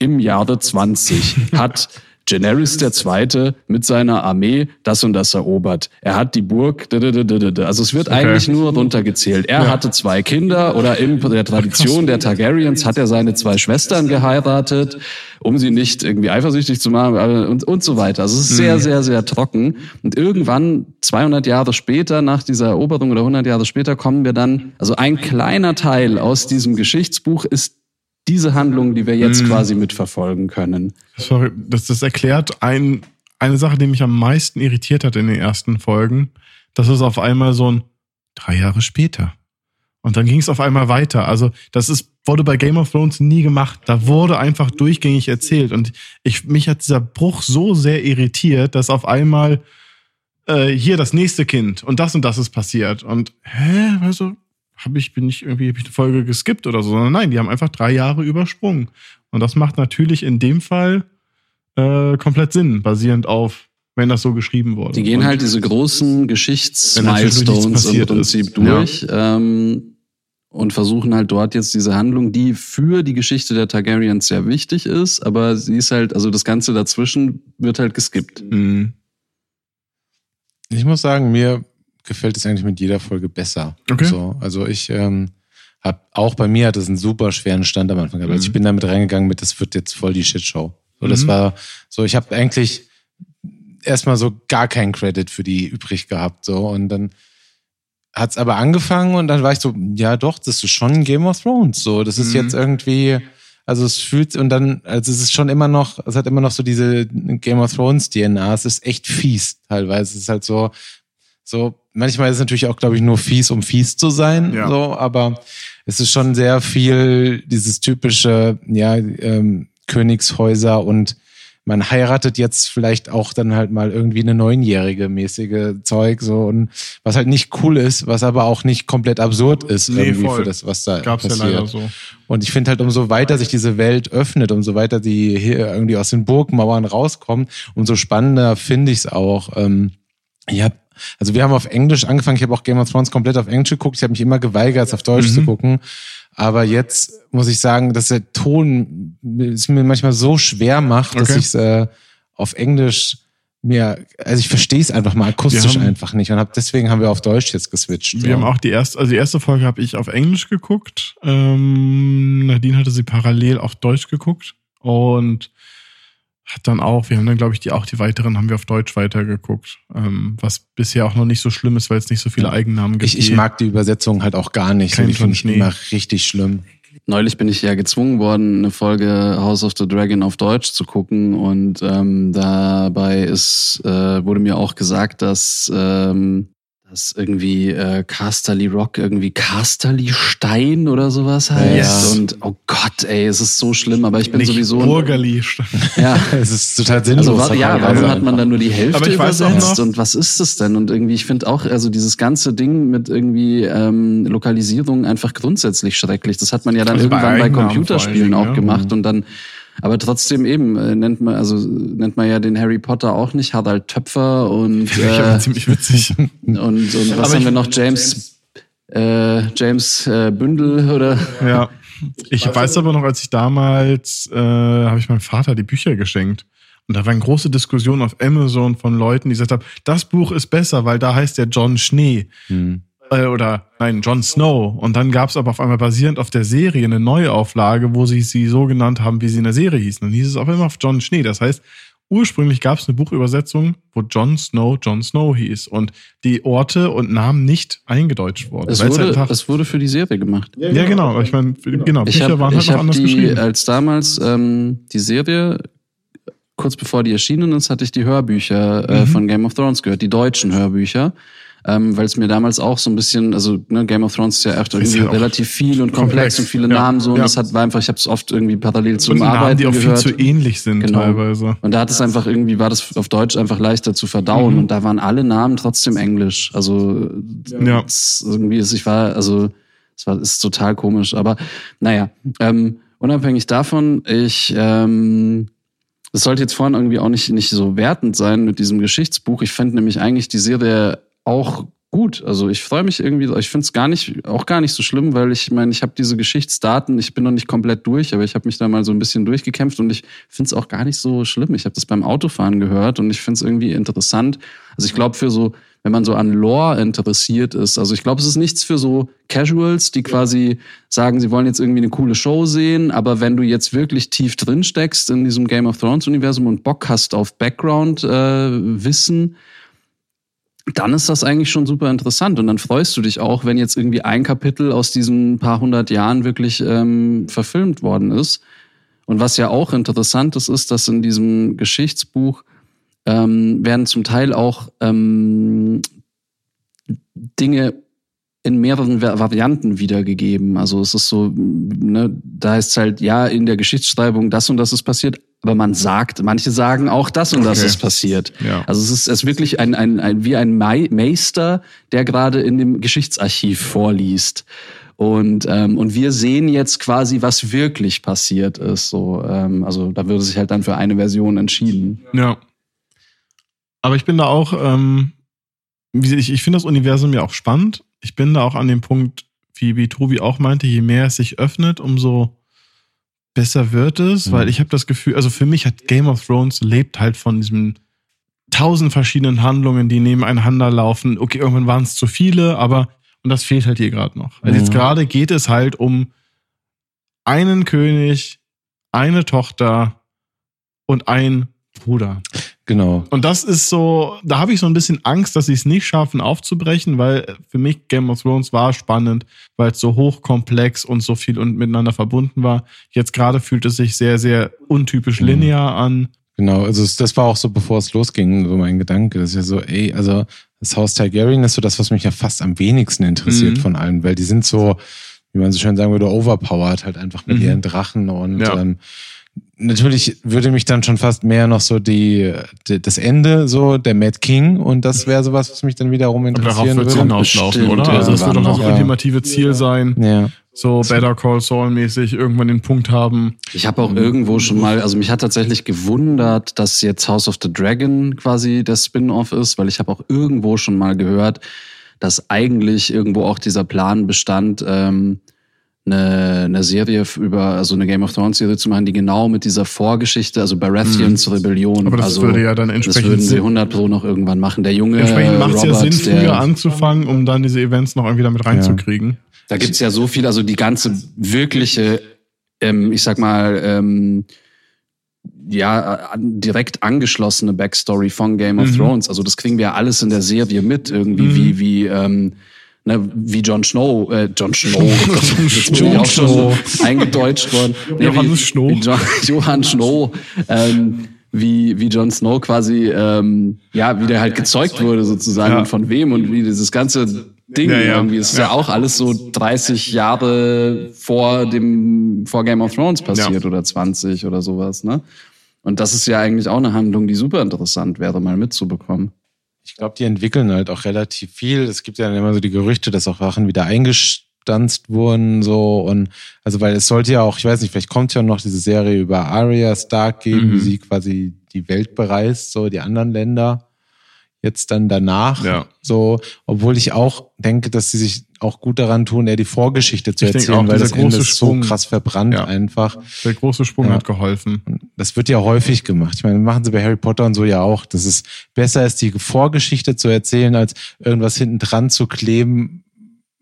im Jahre 20 hat Daenerys der Zweite mit seiner Armee das und das erobert. Er hat die Burg, also es wird eigentlich nur runtergezählt. Er hatte zwei Kinder oder in der Tradition der Targaryens hat er seine zwei Schwestern geheiratet, um sie nicht irgendwie eifersüchtig zu machen und, und so weiter. Also es ist sehr, sehr, sehr trocken. Und irgendwann, 200 Jahre später, nach dieser Eroberung oder 100 Jahre später, kommen wir dann, also ein kleiner Teil aus diesem Geschichtsbuch ist diese Handlung, die wir jetzt quasi mitverfolgen können. Sorry, das, das erklärt ein, eine Sache, die mich am meisten irritiert hat in den ersten Folgen. Das ist auf einmal so ein drei Jahre später. Und dann ging es auf einmal weiter. Also das ist, wurde bei Game of Thrones nie gemacht. Da wurde einfach durchgängig erzählt. Und ich, mich hat dieser Bruch so sehr irritiert, dass auf einmal äh, hier das nächste Kind und das und das ist passiert. Und hä, also habe ich bin ich irgendwie hab ich eine Folge geskippt oder so, sondern nein, die haben einfach drei Jahre übersprungen. Und das macht natürlich in dem Fall äh, komplett Sinn, basierend auf, wenn das so geschrieben wurde. Die gehen Und halt diese großen Geschichtsmilestones im Prinzip ist. durch ähm, und versuchen halt dort jetzt diese Handlung, die für die Geschichte der Targaryens sehr wichtig ist, aber sie ist halt, also das Ganze dazwischen wird halt geskippt. Mhm. Ich muss sagen, mir gefällt es eigentlich mit jeder Folge besser. Okay. So, also ich ähm, hab auch bei mir hat es einen super schweren Stand am Anfang gehabt. Also ich bin damit reingegangen mit, das wird jetzt voll die Shitshow. So, das Mhm. war so, ich habe eigentlich erstmal so gar keinen Credit für die übrig gehabt. So und dann hat's aber angefangen und dann war ich so, ja doch, das ist schon Game of Thrones. So, das ist Mhm. jetzt irgendwie, also es fühlt und dann, also es ist schon immer noch, es hat immer noch so diese Game of Thrones DNA. Es ist echt fies teilweise. Es ist halt so, so manchmal ist es natürlich auch, glaube ich, nur fies, um fies zu sein. Ja. So, aber es ist schon sehr viel dieses typische, ja, ähm, Königshäuser und man heiratet jetzt vielleicht auch dann halt mal irgendwie eine neunjährige mäßige Zeug so und was halt nicht cool ist, was aber auch nicht komplett absurd ist Nee, irgendwie voll. für das, was da Gab's ja passiert. leider so. Und ich finde halt, umso weiter sich diese Welt öffnet, umso weiter die hier irgendwie aus den Burgmauern rauskommt, umso spannender finde ich es auch. Ähm, ja, also wir haben auf Englisch angefangen, ich habe auch Game of Thrones komplett auf Englisch geguckt, ich habe mich immer geweigert, es auf Deutsch Mhm. zu gucken. Aber jetzt muss ich sagen, dass der Ton es mir manchmal so schwer macht, dass Okay. ich es äh, auf Englisch mir, also ich verstehe es einfach mal akustisch haben- einfach nicht und hab, deswegen haben wir auf Deutsch jetzt geswitcht. Wir haben auch die erste, also die erste Folge habe ich auf Englisch geguckt. Ähm, Nadine hatte sie parallel auf Deutsch geguckt und hat dann auch, wir haben dann, glaube ich, die auch die weiteren haben wir auf Deutsch weitergeguckt. Ähm, was bisher auch noch nicht so schlimm ist, weil es nicht so viele Ja. Eigennamen gibt. ich, ich mag die Übersetzung halt auch gar nicht. Kein die finde ich immer richtig schlimm. Neulich bin ich ja gezwungen worden, eine Folge House of the Dragon auf Deutsch zu gucken und ähm, dabei ist, äh, wurde mir auch gesagt, dass, ähm, dass irgendwie äh, Casterly Rock irgendwie Casterly Stein oder sowas heißt. Yes. Und oh Gott, ey, es ist so schlimm, aber ich bin nicht sowieso. Burgerli. ja, Es ist total sinnlos. also, ja, warum ja. hat man dann nur die Hälfte übersetzt und was ist es denn? Und irgendwie, ich finde auch, also dieses ganze Ding mit irgendwie ähm, Lokalisierung einfach grundsätzlich schrecklich. Das hat man ja dann Also bei irgendwann bei, Eigennamen Computerspielen auch ja. gemacht und dann, aber trotzdem eben äh, nennt man, also nennt man ja den Harry Potter auch nicht Harald Töpfer und Ich äh, habe ziemlich witzig. und, und was haben wir noch? James äh, James äh, Bündel oder Ja. Ich weiß aber noch, als ich damals, äh, habe ich meinem Vater die Bücher geschenkt. Und da waren große Diskussionen auf Amazon von Leuten, die gesagt haben, das Buch ist besser, weil da heißt der John Schnee. Hm. Äh, oder nein, John Snow. Und dann gab es aber auf einmal basierend auf der Serie eine Neuauflage, wo sie sie so genannt haben, wie sie in der Serie hießen. Dann hieß es auf einmal auf John Schnee. Das heißt, ursprünglich gab es eine Buchübersetzung, wo John Snow John Snow hieß und die Orte und Namen nicht eingedeutscht wurden. es wurde, einfach- es wurde für die Serie gemacht. ja, genau. Aber ich meine, genau, Ich Bücher habe waren halt ich noch hab anders die, geschrieben. als damals ähm, die Serie, kurz bevor die erschienen ist, hatte ich die Hörbücher äh, Mhm. von Game of Thrones gehört, die deutschen Hörbücher. Ähm, weil es mir damals auch so ein bisschen, also ne, Game of Thrones ist ja echt irgendwie auch relativ viel und komplex, komplex, und viele ja, Namen so. Und ja. das hat war einfach, ich habe es oft irgendwie parallel zum und Namen, Arbeiten die auch gehört. viel zu ähnlich sind Genau. teilweise. Und da hat es einfach irgendwie, war das auf Deutsch einfach leichter zu verdauen. Mhm. Und da waren alle Namen trotzdem Englisch. Also Ja. es irgendwie ist, ich war, also es war, ist total komisch. Aber naja, ähm, unabhängig davon, ich, ähm, das sollte jetzt vorhin irgendwie auch nicht, nicht so wertend sein mit diesem Geschichtsbuch. Ich fand nämlich eigentlich die Serie auch gut. Also ich freue mich irgendwie, ich finde es gar nicht, auch gar nicht so schlimm, weil ich meine, ich habe diese Geschichtsdaten, ich bin noch nicht komplett durch, aber ich habe mich da mal so ein bisschen durchgekämpft und ich finde es auch gar nicht so schlimm. Ich habe das beim Autofahren gehört und ich finde es irgendwie interessant. Also ich glaube für so, wenn man so an Lore interessiert ist, also ich glaube, es ist nichts für so Casuals, die quasi sagen, sie wollen jetzt irgendwie eine coole Show sehen, aber wenn du jetzt wirklich tief drin steckst in diesem Game of Thrones Universum und Bock hast auf Background äh, dann ist das eigentlich schon super interessant. Und dann freust du dich auch, wenn jetzt irgendwie ein Kapitel aus diesen paar hundert Jahren wirklich ähm, verfilmt worden ist. Und was ja auch interessant ist, ist, dass in diesem Geschichtsbuch ähm, werden zum Teil auch ähm, Dinge in mehreren Va- Varianten wiedergegeben. Also es ist so, ne, da heißt es halt, ja, in der Geschichtsschreibung das und das ist passiert, aber man sagt, manche sagen auch das und das Okay. ist passiert. Ja. Also es ist, es ist wirklich ein, ein, ein, wie ein Mei- Meister, der gerade in dem Geschichtsarchiv vorliest. Und, ähm, und wir sehen jetzt quasi, was wirklich passiert ist. So, ähm, also da würde sich halt dann für eine Version entschieden. Ja. Aber ich bin da auch, ähm, ich, ich finde das Universum ja auch spannend. Ich bin da auch an dem Punkt, wie, wie Tobi auch meinte, je mehr es sich öffnet, umso besser wird es, Mhm. weil ich habe das Gefühl, also für mich hat Game of Thrones lebt halt von diesen tausend verschiedenen Handlungen, die nebeneinander laufen. Okay, irgendwann waren es zu viele, aber Und das fehlt halt hier gerade noch. Also jetzt Mhm. gerade geht es halt um einen König, eine Tochter und ein Bruder. Genau. Und das ist so, da habe ich so ein bisschen Angst, dass sie es nicht schaffen aufzubrechen, weil für mich Game of Thrones war spannend, weil es so hochkomplex und so viel und miteinander verbunden war. Jetzt gerade fühlt es sich sehr, sehr untypisch Mhm. linear an. Genau, also das war auch so, bevor es losging, so mein Gedanke. Das ist ja so, ey, also das Haus Targaryen ist so das, was mich ja fast am wenigsten interessiert Mhm. von allen, weil die sind so, wie man so schön sagen würde, overpowered halt einfach mit Mhm. ihren Drachen und Ja. ähm, natürlich würde mich dann schon fast mehr noch so die, die das Ende so der Mad King und das wäre sowas, was mich dann wiederum darauf interessieren wird es würde. hinauslaufen, oder? ja, Also es wird doch das noch. ultimative Ziel sein, Ja, so Better Call Saul mäßig irgendwann den Punkt haben. Ich habe auch irgendwo schon mal, also mich hat tatsächlich gewundert, dass jetzt House of the Dragon quasi der Spin-off ist, weil ich habe auch irgendwo schon mal gehört, dass eigentlich irgendwo auch dieser Plan bestand, ähm, eine, eine Serie über, also eine Game of Thrones Serie zu machen, die genau mit dieser Vorgeschichte, also Baratheons Rebellion, Mhm. Aber das also würde ja dann das entsprechend würden sie Sinn- 100 Pro noch irgendwann machen. Der junge Entsprechend macht es ja Sinn, früher anzufangen, um dann diese Events noch irgendwie damit reinzukriegen. Da gibt's ja so viel, also die ganze wirkliche, ähm, ich sag mal, ähm, ja, direkt angeschlossene Backstory von Game of Mhm. Thrones. Also das kriegen wir ja alles in der Serie mit, irgendwie Mhm. wie, wie, ähm, ne, wie Jon Snow, äh, Jon Snow, jetzt bin ich auch schon Snow. eingedeutscht worden. Nee, Johannes wie, Snow. Jo Johann Snow, ähm, wie, wie Jon Snow quasi, ähm, ja, wie der halt gezeugt wurde sozusagen Ja. und von wem und wie dieses ganze Ding Ja, ja. irgendwie. Es ist ja. Ja. auch alles so 30 Jahre vor dem, vor Game of Thrones passiert oder 20 oder sowas, ne? Und das ist ja eigentlich auch eine Handlung, die super interessant wäre, mal mitzubekommen. Ich glaube, die entwickeln halt auch relativ viel. Es gibt ja dann immer so die Gerüchte, dass auch Wachen wieder eingestanzt wurden, so und also weil es sollte ja auch, ich weiß nicht, vielleicht kommt ja noch diese Serie über Arya Stark geben, Mhm. wie sie quasi die Welt bereist, so die anderen Länder jetzt dann danach. Ja. So, obwohl ich auch denke, dass sie sich auch gut daran tun, eher die Vorgeschichte zu Ich erzählen, auch, weil das Ende große ist so Sprung- krass verbrannt Ja. einfach. Der große Sprung Ja. hat geholfen. Das wird ja häufig gemacht. Ich meine, machen sie bei Harry Potter und so ja auch. Dass es besser ist, die Vorgeschichte zu erzählen, als irgendwas hinten dran zu kleben,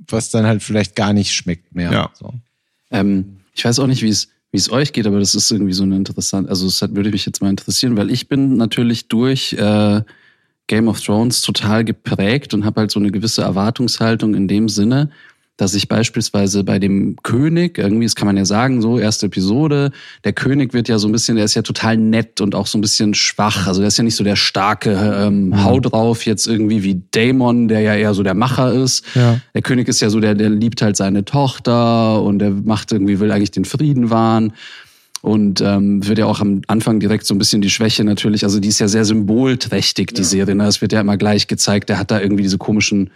was dann halt vielleicht gar nicht schmeckt mehr. Ja. So. Ähm, ich weiß auch nicht, wie es wie es euch geht, aber das ist irgendwie so eine interessante, also es hat, würde mich jetzt mal interessieren, weil ich bin natürlich durch äh, Game of Thrones total geprägt und habe halt so eine gewisse Erwartungshaltung in dem Sinne, dass ich beispielsweise bei dem König, irgendwie, das kann man ja sagen, so erste Episode, der König wird ja so ein bisschen, der ist ja total nett und auch so ein bisschen schwach. Also der ist ja nicht so der starke ähm, Hau drauf jetzt irgendwie wie Daemon, der ja eher so der Macher ist. Ja. Der König ist ja so, der, der liebt halt seine Tochter und der macht irgendwie, will eigentlich den Frieden wahren. Und ähm, wird ja auch am Anfang direkt so ein bisschen die Schwäche natürlich, also die ist ja sehr symbolträchtig, die Serie. Ne? Es wird ja immer gleich gezeigt, der hat da irgendwie diese komischen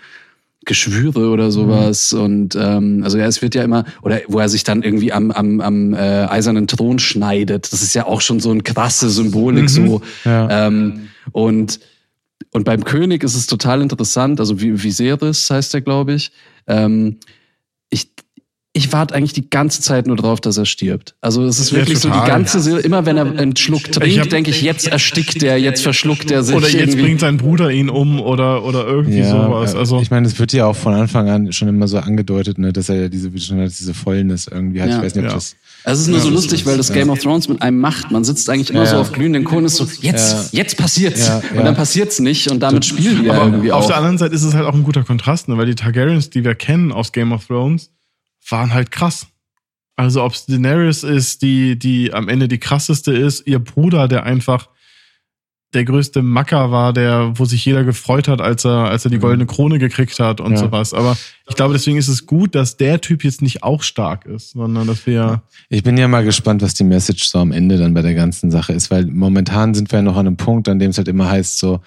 Geschwüre oder sowas. Und ähm, also ja, es wird ja immer, oder wo er sich dann irgendwie am, am, am äh, eisernen Thron schneidet. Das ist ja auch schon so eine krasse Symbolik so. Ja. Ähm, und, und beim König ist es total interessant, also Vi- Viserys heißt er, glaube ich. Ähm, ich ich warte eigentlich die ganze Zeit nur drauf, dass er stirbt. Also es ist Ja, wirklich so die total. ganze Serie, immer wenn er einen Schluck Ich hab- trinkt, denke ich, jetzt erstickt er, jetzt verschluckt er sich. Oder jetzt irgendwie. bringt sein Bruder ihn um oder, oder irgendwie sowas. äh, Also ich meine, es wird ja auch von Anfang an schon immer so angedeutet, ne, dass er ja diese, wie schon hast, diese Fäulnis irgendwie hat. Ja. ich weiß nicht, ob Ja. das. Es ist nur so Ja, lustig, weil das Game of Thrones mit einem macht. Man sitzt eigentlich immer Ja, so ja. auf glühenden Kohlen, ist so, jetzt, jetzt passiert's. Ja, Und ja. dann passiert's nicht und damit spielen wir Aber irgendwie auf auch. der anderen Seite ist es halt auch ein guter Kontrast, ne? weil die Targaryens, die wir kennen aus Game of Thrones, waren halt krass. Also ob es Daenerys ist, die, die am Ende die krasseste ist, ihr Bruder, der einfach der größte Macker war, der, wo sich jeder gefreut hat, als er, als er die goldene Krone gekriegt hat und Ja. sowas. Aber ich glaube, deswegen ist es gut, dass der Typ jetzt nicht auch stark ist, sondern dass wir, Ich bin ja mal gespannt, was die Message so am Ende dann bei der ganzen Sache ist, weil momentan sind wir ja noch an einem Punkt, an dem es halt immer heißt, so,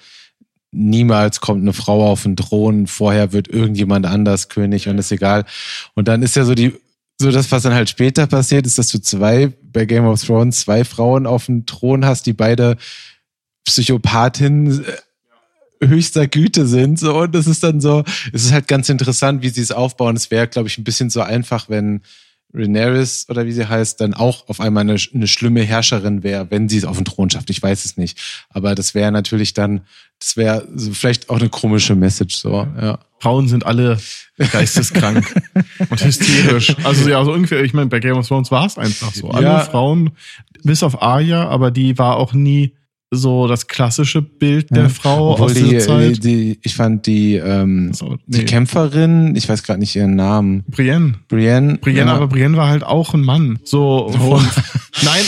niemals kommt eine Frau auf den Thron, vorher wird irgendjemand anders König und ist egal. Und dann ist ja so die, so das, was dann halt später passiert, ist, dass du zwei, bei Game of Thrones, zwei Frauen auf dem Thron hast, die beide Psychopathinnen äh, höchster Güte sind. So, und das ist dann so, es ist halt ganz interessant, wie sie es aufbauen. Es wäre, glaube ich, ein bisschen so einfach, wenn Rhaenyra oder wie sie heißt, dann auch auf einmal eine, eine schlimme Herrscherin wäre, wenn sie es auf den Thron schafft. Ich weiß es nicht. Aber das wäre natürlich dann, das wäre so vielleicht auch eine komische Message, so, ja. Frauen sind alle geisteskrank und hysterisch. Also ja, so ungefähr, ich meine, bei Game of Thrones war es einfach so. Alle Ja. Frauen, bis auf Arya, aber die war auch nie so das klassische Bild der Ja. Frau Obwohl aus die, dieser Zeit. die, ich fand die, ähm, So, die nee. Kämpferin, ich weiß gerade nicht ihren Namen, Brienne. Brienne. Brienne, ja. aber Brienne war halt auch ein Mann. So von, nein,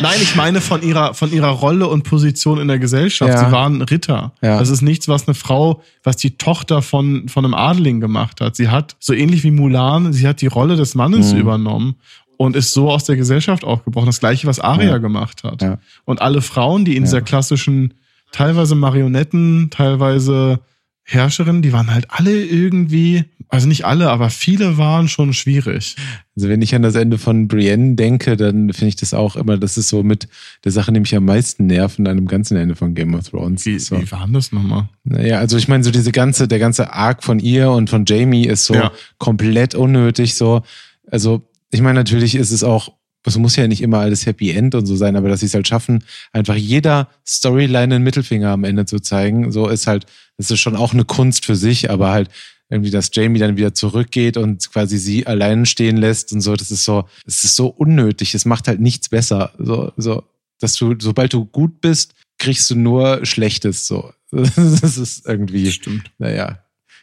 nein, ich meine von ihrer von ihrer Rolle und Position in der Gesellschaft. Ja. Sie war ein Ritter. Ja. Das ist nichts, was eine Frau, was die Tochter von von einem Adeligen gemacht hat. Sie hat so ähnlich wie Mulan, sie hat die Rolle des Mannes Mhm. übernommen und ist so aus der Gesellschaft aufgebrochen. Das gleiche, was Arya Ja. gemacht hat. Ja. Und alle Frauen, die in Ja. dieser klassischen, teilweise Marionetten, teilweise Herrscherinnen, die waren halt alle irgendwie, also nicht alle, aber viele waren schon schwierig. Also wenn ich an das Ende von Brienne denke, dann finde ich das auch immer, das ist so mit der Sache, die mich am meisten nervt an einem ganzen Ende von Game of Thrones. Wie, so. wie war das nochmal? Naja, also ich meine, so diese ganze, der ganze Arc von ihr und von Jamie ist so komplett unnötig. So, also ich meine, natürlich ist es auch, es muss ja nicht immer alles Happy End und so sein, aber dass sie es halt schaffen, einfach jeder Storyline einen Mittelfinger am Ende zu zeigen, so ist halt, das ist schon auch eine Kunst für sich, aber halt irgendwie, dass Jamie dann wieder zurückgeht und quasi sie allein stehen lässt und so, das ist so, es ist so unnötig, es macht halt nichts besser. So, so, dass du, sobald du gut bist, kriegst du nur Schlechtes. So, das ist irgendwie. Stimmt. Naja,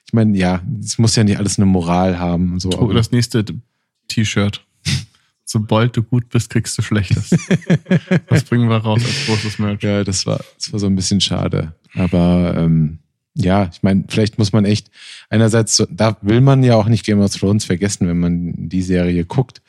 ich meine, ja, es muss ja nicht alles eine Moral haben. und So, Oh, das nächste T-Shirt. Sobald du gut bist, kriegst du Schlechtes. Das bringen wir raus als großes Merch. ja, das war, das war so ein bisschen schade. Aber ähm, ja, ich meine, vielleicht muss man echt einerseits, da will man ja auch nicht Game of Thrones vergessen, wenn man die Serie guckt.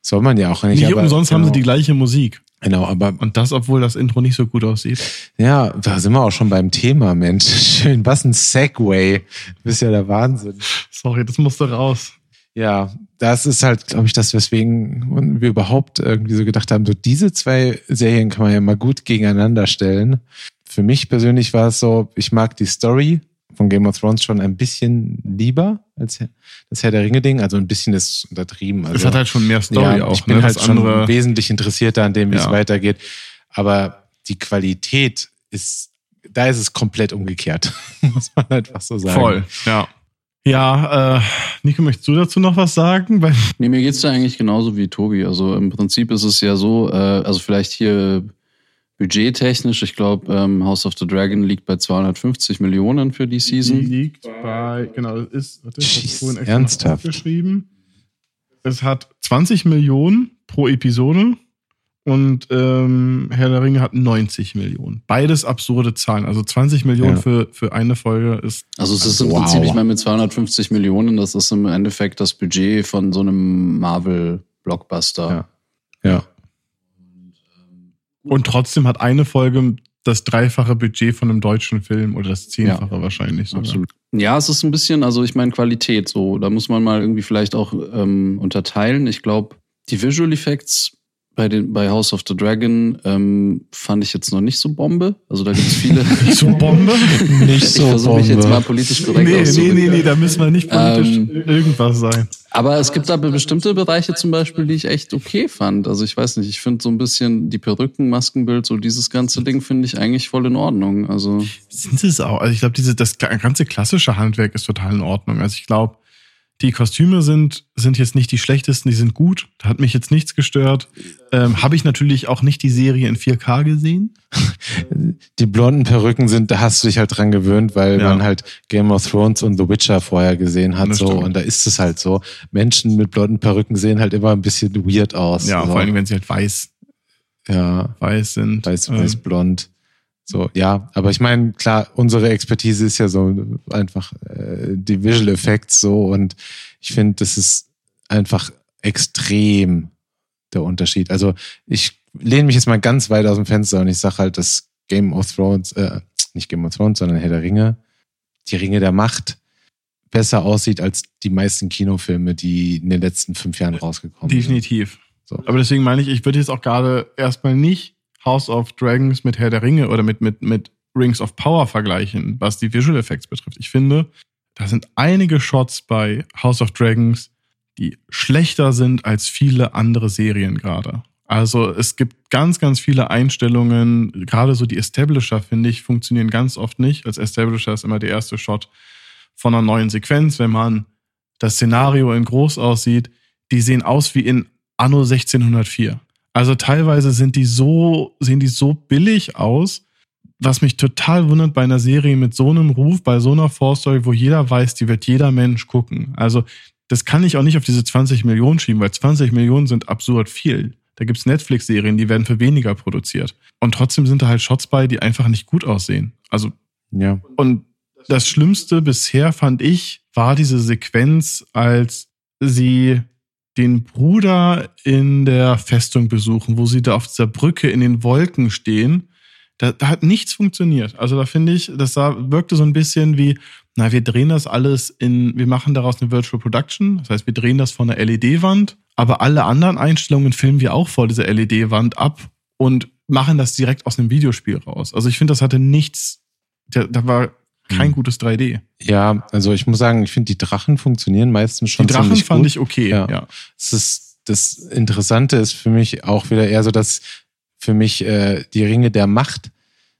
Soll man ja auch nicht. Nicht aber, umsonst haben sie die genau, gleiche Musik. Genau, aber Und das, obwohl das Intro nicht so gut aussieht. ja, da sind wir auch schon beim Thema, Mensch. Schön, was ein Segway. Du bist ja der Wahnsinn. Sorry, das musste raus. Ja, das ist halt, glaube ich, das, weswegen wir überhaupt irgendwie so gedacht haben, so diese zwei Serien kann man ja mal gut gegeneinander stellen. Für mich persönlich war es so, ich mag die Story von Game of Thrones schon ein bisschen lieber als das Herr der Ringe-Ding. Also ein bisschen ist untertrieben. Also, Es hat halt schon mehr Story ja, auch. Ich bin ne? halt Das schon andere- wesentlich interessierter an dem, wie es Ja. weitergeht. Aber die Qualität ist, da ist es komplett umgekehrt. Muss man einfach so sagen. Voll, ja. Ja, äh, Nico, möchtest du dazu noch was sagen? Weil, Nee, mir geht's da eigentlich genauso wie Tobi. Also im Prinzip ist es ja so, äh, also vielleicht hier budgettechnisch, ich glaube, ähm, House of the Dragon liegt bei 250 Millionen für die Season. liegt bei, genau, das ist, warte, ich Jeez, extra ernsthaft? geschrieben. Es hat 20 Millionen pro Episode und ähm, Herr der Ringe hat 90 Millionen. Beides absurde Zahlen. Also 20 Millionen Ja. für, für eine Folge ist Also es ist im Wow. Prinzip, ich meine, mit 250 Millionen, das ist im Endeffekt das Budget von so einem Marvel-Blockbuster. Ja. Ja. Und trotzdem hat eine Folge das dreifache Budget von einem deutschen Film oder das zehnfache wahrscheinlich sogar. Absolut. Ja, es ist ein bisschen, also ich meine Qualität so, da muss man mal irgendwie vielleicht auch ähm, unterteilen. Ich glaube, die Visual Effects bei, den, bei House of the Dragon ähm, fand ich jetzt noch nicht so Bombe. Also da gibt es viele. So Bombe? Nicht ich versuche mich jetzt mal politisch korrekt Nee, nee, nee, nee, da müssen wir nicht politisch Ähm, irgendwas sein. Aber es gibt da bestimmte Bereiche zum Beispiel, die ich echt okay fand. Also ich weiß nicht, ich finde so ein bisschen die Perücken, Maskenbild, so dieses ganze Ding finde ich eigentlich voll in Ordnung. Also Sind es auch. Also ich glaube, diese, das ganze klassische Handwerk ist total in Ordnung. Also ich glaube, die Kostüme sind, sind jetzt nicht die schlechtesten, die sind gut. Da hat mich jetzt nichts gestört. Ähm, Habe ich natürlich auch nicht die Serie in 4K gesehen. Die blonden Perücken sind, da hast du dich halt dran gewöhnt, weil Ja. man halt Game of Thrones und The Witcher vorher gesehen hat, Das so. stimmt. Und da ist es halt so. Menschen mit blonden Perücken sehen halt immer ein bisschen weird aus. Ja, so. vor allem, wenn sie halt weiß, ja, weiß sind. weiß, Ähm, weiß, blond. So, ja, aber ich meine, klar, unsere Expertise ist ja so einfach äh, die Visual Effects so und ich finde, das ist einfach extrem der Unterschied. Also ich lehne mich jetzt mal ganz weit aus dem Fenster und ich sage halt, dass Game of Thrones, äh, nicht Game of Thrones, sondern Herr der Ringe, die Ringe der Macht besser aussieht als die meisten Kinofilme, die in den letzten fünf Jahren rausgekommen sind. Definitiv. So. Aber deswegen meine ich, ich würde jetzt auch gerade erstmal nicht House of Dragons mit Herr der Ringe oder mit, mit, mit Rings of Power vergleichen, was die Visual Effects betrifft. Ich finde, da sind einige Shots bei House of Dragons, die schlechter sind als viele andere Serien gerade. Also es gibt ganz, ganz viele Einstellungen, gerade so die Establisher, finde ich, funktionieren ganz oft nicht. Als Establisher ist immer der erste Shot von einer neuen Sequenz, wenn man das Szenario in groß aussieht, die sehen aus wie in Anno 1604. Also teilweise sind die so, sehen die so billig aus, was mich total wundert bei einer Serie mit so einem Ruf, bei so einer Vorstory, wo jeder weiß, die wird jeder Mensch gucken. Also das kann ich auch nicht auf diese 20 Millionen schieben, weil 20 Millionen sind absurd viel. Da gibt's Netflix-Serien, die werden für weniger produziert. Und trotzdem sind da halt Shots bei, die einfach nicht gut aussehen. Also, Ja. und das Schlimmste bisher fand ich, war diese Sequenz, als sie den Bruder in der Festung besuchen, wo sie da auf dieser Brücke in den Wolken stehen. Da, da hat nichts funktioniert. Also da finde ich, das sah, wirkte so ein bisschen wie, na, wir drehen das alles in, wir machen daraus eine Virtual Production. Das heißt, wir drehen das von einer LED-Wand, aber alle anderen Einstellungen filmen wir auch vor dieser LED-Wand ab und machen das direkt aus einem Videospiel raus. Also ich finde, das hatte nichts, da, da war kein Hm. gutes 3D. Ja, also ich muss sagen, ich finde, die Drachen funktionieren meistens schon Die Drachen fand gut. ich okay, Ja. ja. Es ist, das Interessante ist für mich auch wieder eher so, dass für mich äh, die Ringe der Macht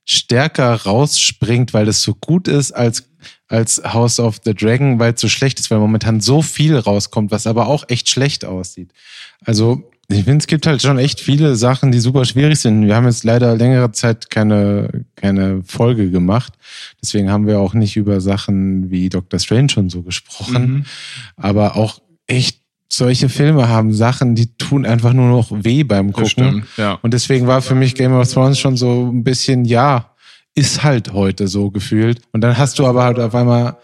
stärker rausspringt, weil es so gut ist als als House of the Dragon, weil es so schlecht ist, weil momentan so viel rauskommt, was aber auch echt schlecht aussieht. Also ich finde, es gibt halt schon echt viele Sachen, die super schwierig sind. Wir haben jetzt leider längere Zeit keine, keine Folge gemacht. Deswegen haben wir auch nicht über Sachen wie Doctor Strange und so gesprochen Mhm. aber auch echt solche Filme haben Sachen, die tun einfach nur noch weh beim Gucken. stimmt, ja. Und deswegen war für mich Game of Thrones schon so ein bisschen, ja, ist halt heute so gefühlt. Und dann hast du aber halt auf einmal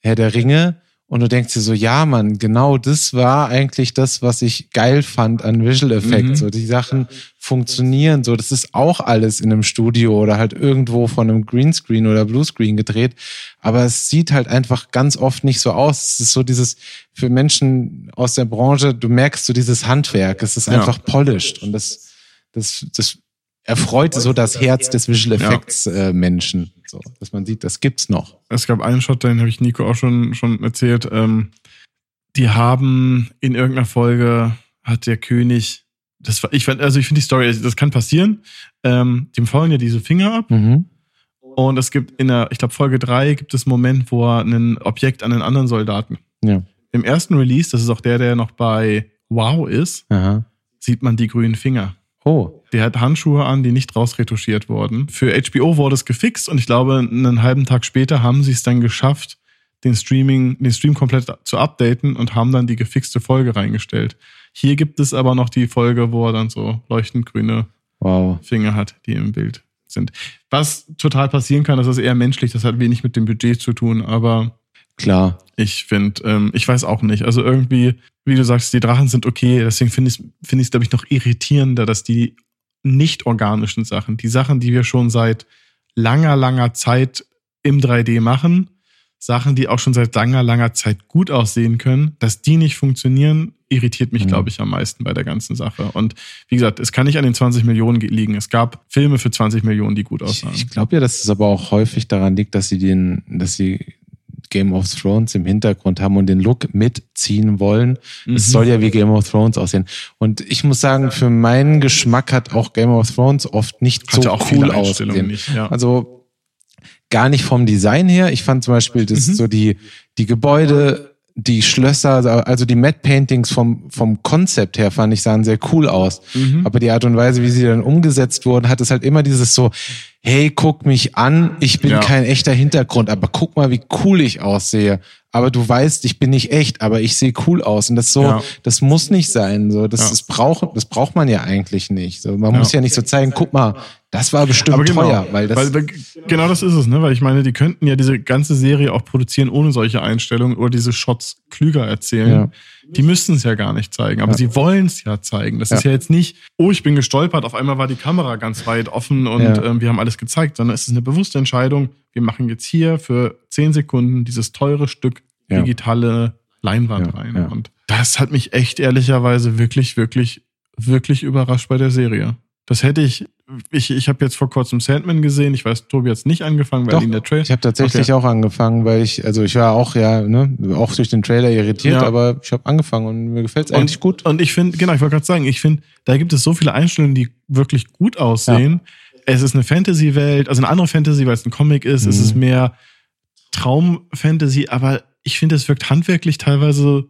Herr der Ringe und du denkst dir so, ja, Mann, genau das war eigentlich das, was ich geil fand an Visual Effects. Mhm. So die Sachen funktionieren so. Das ist auch alles in einem Studio oder halt irgendwo von einem Greenscreen oder Bluescreen gedreht. Aber es sieht halt einfach ganz oft nicht so aus. Es ist so dieses, für Menschen aus der Branche, du merkst so dieses Handwerk. Es ist Ja. einfach polished und das, das, das erfreut so das Herz des Visual Ja. Effects äh, Menschen. So, dass man sieht, das gibt's noch. Es gab einen Shot, den habe ich Nico auch schon, schon erzählt. Ähm, die haben in irgendeiner Folge hat der König, das war, ich fand, also ich finde die Story, das kann passieren. Ähm, dem fallen ja diese Finger ab. Mhm. Und es gibt in der, ich glaube, Folge drei gibt es einen Moment, wo er ein Objekt an einen anderen Soldaten. Ja. Im ersten Release, das ist auch der, der noch bei Wow ist, Aha. sieht man die grünen Finger. Oh. Der hat Handschuhe an, die nicht rausretuschiert wurden. Für HBO wurde es gefixt und ich glaube, einen halben Tag später haben sie es dann geschafft, den Streaming, den Stream komplett zu updaten und haben dann die gefixte Folge reingestellt. Hier gibt es aber noch die Folge, wo er dann so leuchtend grüne Wow. Finger hat, die im Bild sind. Was total passieren kann, das ist eher menschlich, das hat wenig mit dem Budget zu tun, aber Klar. ich finde, ähm, ich weiß auch nicht. Also irgendwie, wie du sagst, die Drachen sind okay, deswegen finde ich es, finde ich es, glaube ich, noch irritierender, dass die nicht organischen Sachen, die Sachen, die wir schon seit langer, langer Zeit im 3D machen, Sachen, die auch schon seit langer, langer Zeit gut aussehen können, dass die nicht funktionieren, irritiert mich, Mhm. glaube ich, am meisten bei der ganzen Sache. Und wie gesagt, es kann nicht an den 20 Millionen ge- liegen. Es gab Filme für 20 Millionen, die gut Ich, aussahen. ich glaube ja, dass es aber auch häufig daran liegt, dass sie den, dass sie Game of Thrones im Hintergrund haben und den Look mitziehen wollen. Es Mhm. soll ja wie Game of Thrones aussehen. Und ich muss sagen, für meinen Geschmack hat auch Game of Thrones oft nicht Hatte so auch cool ausgesehen. ja. Also gar nicht vom Design her. Ich fand zum Beispiel das Mhm. so die, die Gebäude, die Schlösser, also die Matte Paintings vom, vom Konzept her fand ich sahen sehr cool aus. Mhm. Aber die Art und Weise, wie sie dann umgesetzt wurden, hat es halt immer dieses so, hey, guck mich an, ich bin Ja. kein echter Hintergrund, aber guck mal, wie cool ich aussehe. Aber du weißt, ich bin nicht echt, aber ich sehe cool aus. Und das so, Ja. das muss nicht sein. So, das, Ja. das braucht, das braucht man ja eigentlich nicht. So, man muss ja nicht so zeigen, guck mal, das war bestimmt genau, teuer, weil das, weil, genau das ist es, ne? Weil ich meine, die könnten ja diese ganze Serie auch produzieren ohne solche Einstellungen oder diese Shots klüger erzählen. Die müssten es ja gar nicht zeigen, aber Ja. sie wollen es ja zeigen. Das Ja. ist ja jetzt nicht, oh, ich bin gestolpert, auf einmal war die Kamera ganz weit offen und Ja. ähm, wir haben alles gezeigt, sondern es ist eine bewusste Entscheidung. Wir machen jetzt hier für 10 Sekunden dieses teure Stück digitale Leinwand rein. Und das hat mich echt ehrlicherweise wirklich, wirklich, wirklich überrascht bei der Serie. Das hätte ich, ich, ich habe jetzt vor kurzem Sandman gesehen. Ich weiß, Tobi hat es nicht angefangen, weil Doch, ihn der Trailer. ich habe tatsächlich auch angefangen, weil ich, also ich war auch ja, ne, auch durch den Trailer irritiert, Ja. aber ich habe angefangen und mir gefällt es eigentlich gut. Und ich finde, genau, ich wollte gerade sagen, ich finde, da gibt es so viele Einstellungen, die wirklich gut aussehen. Es ist eine Fantasy-Welt, also eine andere Fantasy, weil es ein Comic ist. Es Mhm. ist mehr Traum-Fantasy, aber ich finde, es wirkt handwerklich teilweise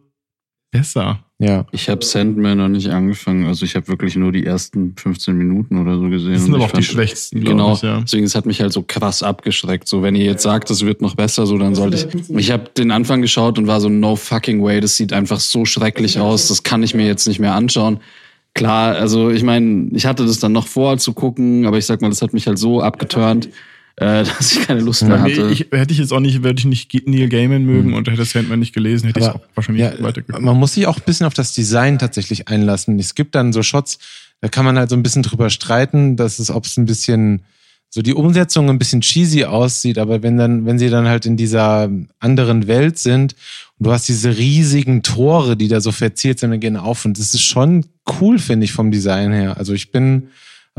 besser. Ja. Ich habe Sandman noch nicht angefangen. Also ich habe wirklich nur die ersten 15 Minuten oder so gesehen. Das sind Und aber auch die fand- schwächsten, glaub Genau, ich, ja. deswegen es hat mich halt so krass abgeschreckt. So, wenn ihr jetzt sagt, es wird noch besser, so dann sollte ich. Ich habe den Anfang geschaut und war so no fucking way. Das sieht einfach so schrecklich aus. Das kann ich mir jetzt nicht mehr anschauen. Klar, also ich meine, ich hatte das dann noch vor zu gucken, aber ich sag mal, das hat mich halt so abgeturnt, äh, dass ich keine Lust mehr Nee, hatte. ich, hätte ich jetzt auch nicht, würde ich nicht Neil Gaiman mögen und hätte Sandman nicht gelesen, hätte ich es auch wahrscheinlich ja, weitergeguckt. man muss sich auch ein bisschen auf das Design tatsächlich einlassen. Es gibt dann so Shots, da kann man halt so ein bisschen drüber streiten, dass es, ob es ein bisschen, so die Umsetzung ein bisschen cheesy aussieht, aber wenn dann, wenn sie dann halt in dieser anderen Welt sind und du hast diese riesigen Tore, die da so verziert sind und gehen auf und das ist schon cool, finde ich, vom Design her. Also ich bin,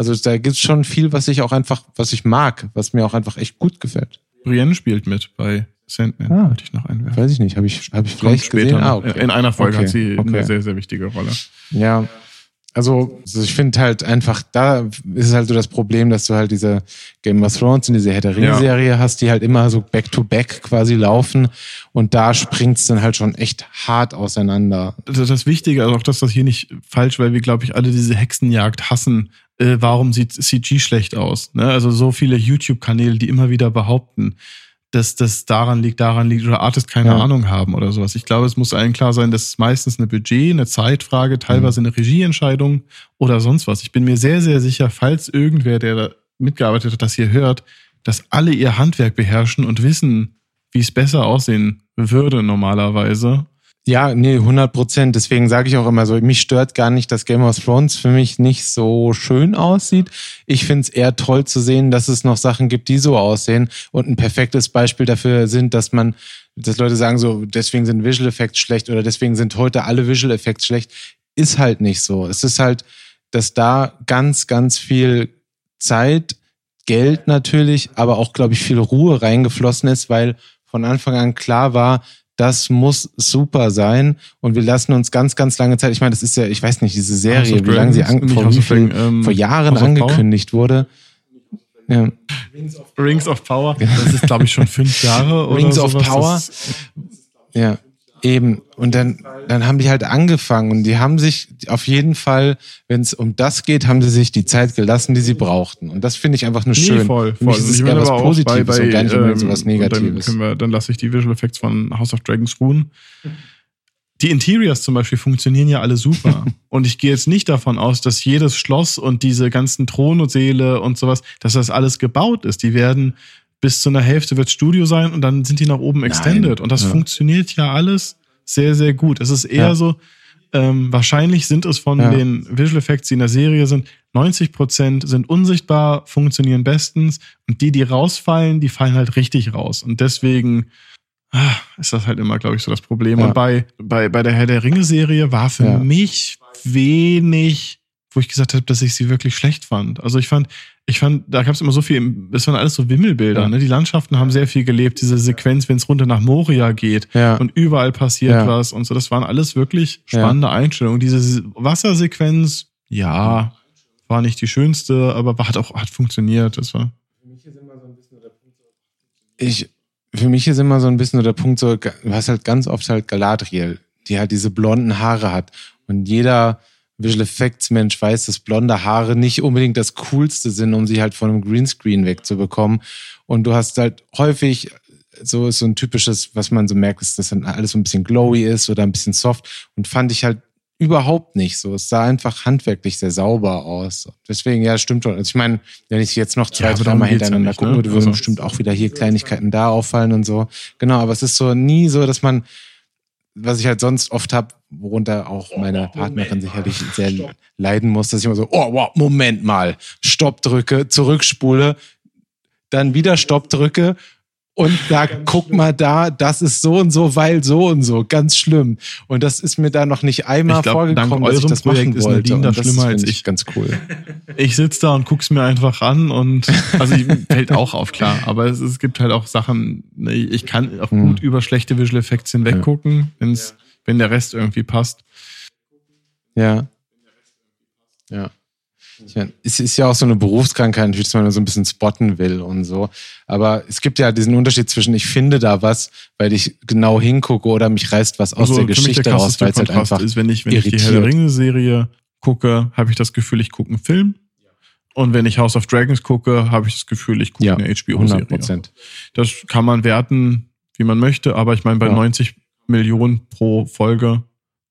also da gibt's schon viel, was ich auch einfach, was ich mag, was mir auch einfach echt gut gefällt. Brienne spielt mit bei Sandman, Ah. wollte ich noch einwerfen. Weiß ich nicht, habe ich, hab ich vielleicht später. gesehen? Ah, okay. In einer Folge Okay, hat sie okay. eine sehr, sehr wichtige Rolle. Ja, also also ich finde halt einfach, da ist es halt so das Problem, dass du halt diese Game of Thrones und diese Herr der Ringe-Serie hast, die halt immer so back-to-back quasi laufen und da springt's dann halt schon echt hart auseinander. das, das Wichtige, also auch dass das hier nicht falsch, weil wir, glaube ich, alle diese Hexenjagd hassen. Äh, warum sieht CG schlecht aus? Ne? Also so viele YouTube-Kanäle, die immer wieder behaupten, dass das daran liegt, daran liegt oder Artist keine Ja. Ahnung haben oder sowas. Ich glaube, es muss allen klar sein, dass es meistens eine Budget, eine Zeitfrage, teilweise eine Regieentscheidung oder sonst was. Ich bin mir sehr, sehr sicher, falls irgendwer, der da mitgearbeitet hat, das hier hört, dass alle ihr Handwerk beherrschen und wissen, wie es besser aussehen würde normalerweise. Ja, nee, 100 Prozent. Deswegen sage ich auch immer so, mich stört gar nicht, dass Game of Thrones für mich nicht so schön aussieht. Ich finde es eher toll zu sehen, dass es noch Sachen gibt, die so aussehen. Und ein perfektes Beispiel dafür sind, dass man, dass Leute sagen so, deswegen sind Visual Effects schlecht oder deswegen sind heute alle Visual Effects schlecht. Ist halt nicht so. Es ist halt, dass da ganz, ganz viel Zeit, Geld natürlich, aber auch, glaube ich, viel Ruhe reingeflossen ist, weil von Anfang an klar war, das muss super sein und wir lassen uns ganz, ganz lange Zeit. Ich meine, das ist ja, ich weiß nicht, diese Serie, wie lange sie an, vor, Dragon, ähm, vor Jahren House of Power? angekündigt wurde. Ja. Rings of Power. Das ist, glaube ich, schon fünf Jahre oder Rings of. Power. Das- Ja, eben. Und dann, dann haben die halt angefangen und die haben sich auf jeden Fall, wenn es um das geht, haben sie sich die Zeit gelassen, die sie brauchten. Und das finde ich einfach nur Nee, schön. voll, Für mich voll. ist es Ich eher was Positives bei- bei, und gar nicht unbedingt so was ähm, Negatives. Dann, wir, dann lasse ich die Visual Effects von House of Dragons ruhen. Die Interiors zum Beispiel funktionieren ja alle super. und ich gehe jetzt nicht davon aus, dass jedes Schloss und diese ganzen Throne und Säle und sowas, dass das alles gebaut ist. Die werden bis zu einer Hälfte wird Studio sein und dann sind die nach oben extended. Und das Ja. funktioniert ja alles sehr, sehr gut. Es ist eher Ja. so, ähm, wahrscheinlich sind es von Ja. den Visual Effects, die in der Serie sind, 90 Prozent sind unsichtbar, funktionieren bestens und die, die rausfallen, die fallen halt richtig raus. Und deswegen ah, ist das halt immer, glaube ich, so das Problem. Ja. Und bei, bei, bei der Herr der Ringe-Serie war für mich wenig, wo ich gesagt habe, dass ich sie wirklich schlecht fand. Also ich fand, ich fand, da gab es immer so viel, das waren alles so Wimmelbilder. Ja. Ne? Die Landschaften haben sehr viel gelebt, diese Sequenz, wenn es runter nach Moria geht Ja. und überall passiert Ja. was und so. Das waren alles wirklich spannende Einstellungen. Diese Wassersequenz, ja, war nicht die schönste, aber hat auch hat funktioniert. Das war ich, für mich ist immer so ein bisschen so der Punkt so, du hast halt ganz oft halt Galadriel, die halt diese blonden Haare hat. Und jeder Visual Effects Mensch weiß, dass blonde Haare nicht unbedingt das coolste sind, um sie halt von einem Greenscreen wegzubekommen. Und du hast halt häufig so ist so ein typisches, was man so merkt, ist, dass dann alles so ein bisschen glowy ist oder ein bisschen soft. Und fand ich halt überhaupt nicht so. Es sah einfach handwerklich sehr sauber aus. Deswegen, ja, stimmt schon. Also ich meine, wenn ich jetzt noch zwei, Ja, drei Mal ja hintereinander gucken ne? würde, würden Also- bestimmt auch wieder hier Kleinigkeiten da auffallen und so. Genau, aber es ist so nie so, dass man, was ich halt sonst oft habe, worunter auch meine Partnerin sicherlich sehr leiden muss, dass ich immer so, oh, wow, Moment mal, Stopp drücke, zurückspule, dann wieder Stopp drücke und da guck mal da, das ist so und so, weil so und so, ganz schlimm. Und das ist mir da noch nicht einmal glaub, vorgekommen, dass ich das machen Projekt ist wollte. Nadine da schlimmer als ich. Ganz cool. ich sitze da und guck's mir einfach an und also fällt auch auf, klar. Aber es, es gibt halt auch Sachen, ne, ich kann auch Hm. gut über schlechte Visual Effects hinweggucken, wenn's, wenn der Rest irgendwie passt. Ja. Ja. Ich meine, es ist ja auch so eine Berufskrankheit, natürlich, dass man so ein bisschen spotten will und so. Aber es gibt ja diesen Unterschied zwischen, ich finde da was, weil ich genau hingucke oder mich reißt was aus Also der Geschichte der raus, weil es halt einfach ist, wenn ich, wenn ich die irritiert. Herr Ringe-Serie gucke, habe ich das Gefühl, ich gucke einen Film. Und wenn ich House of Dragons gucke, habe ich das Gefühl, ich gucke ja, eine 100 HBO-Serie. Prozent. Das kann man werten, wie man möchte, aber ich meine, bei Ja. 90 Millionen pro Folge,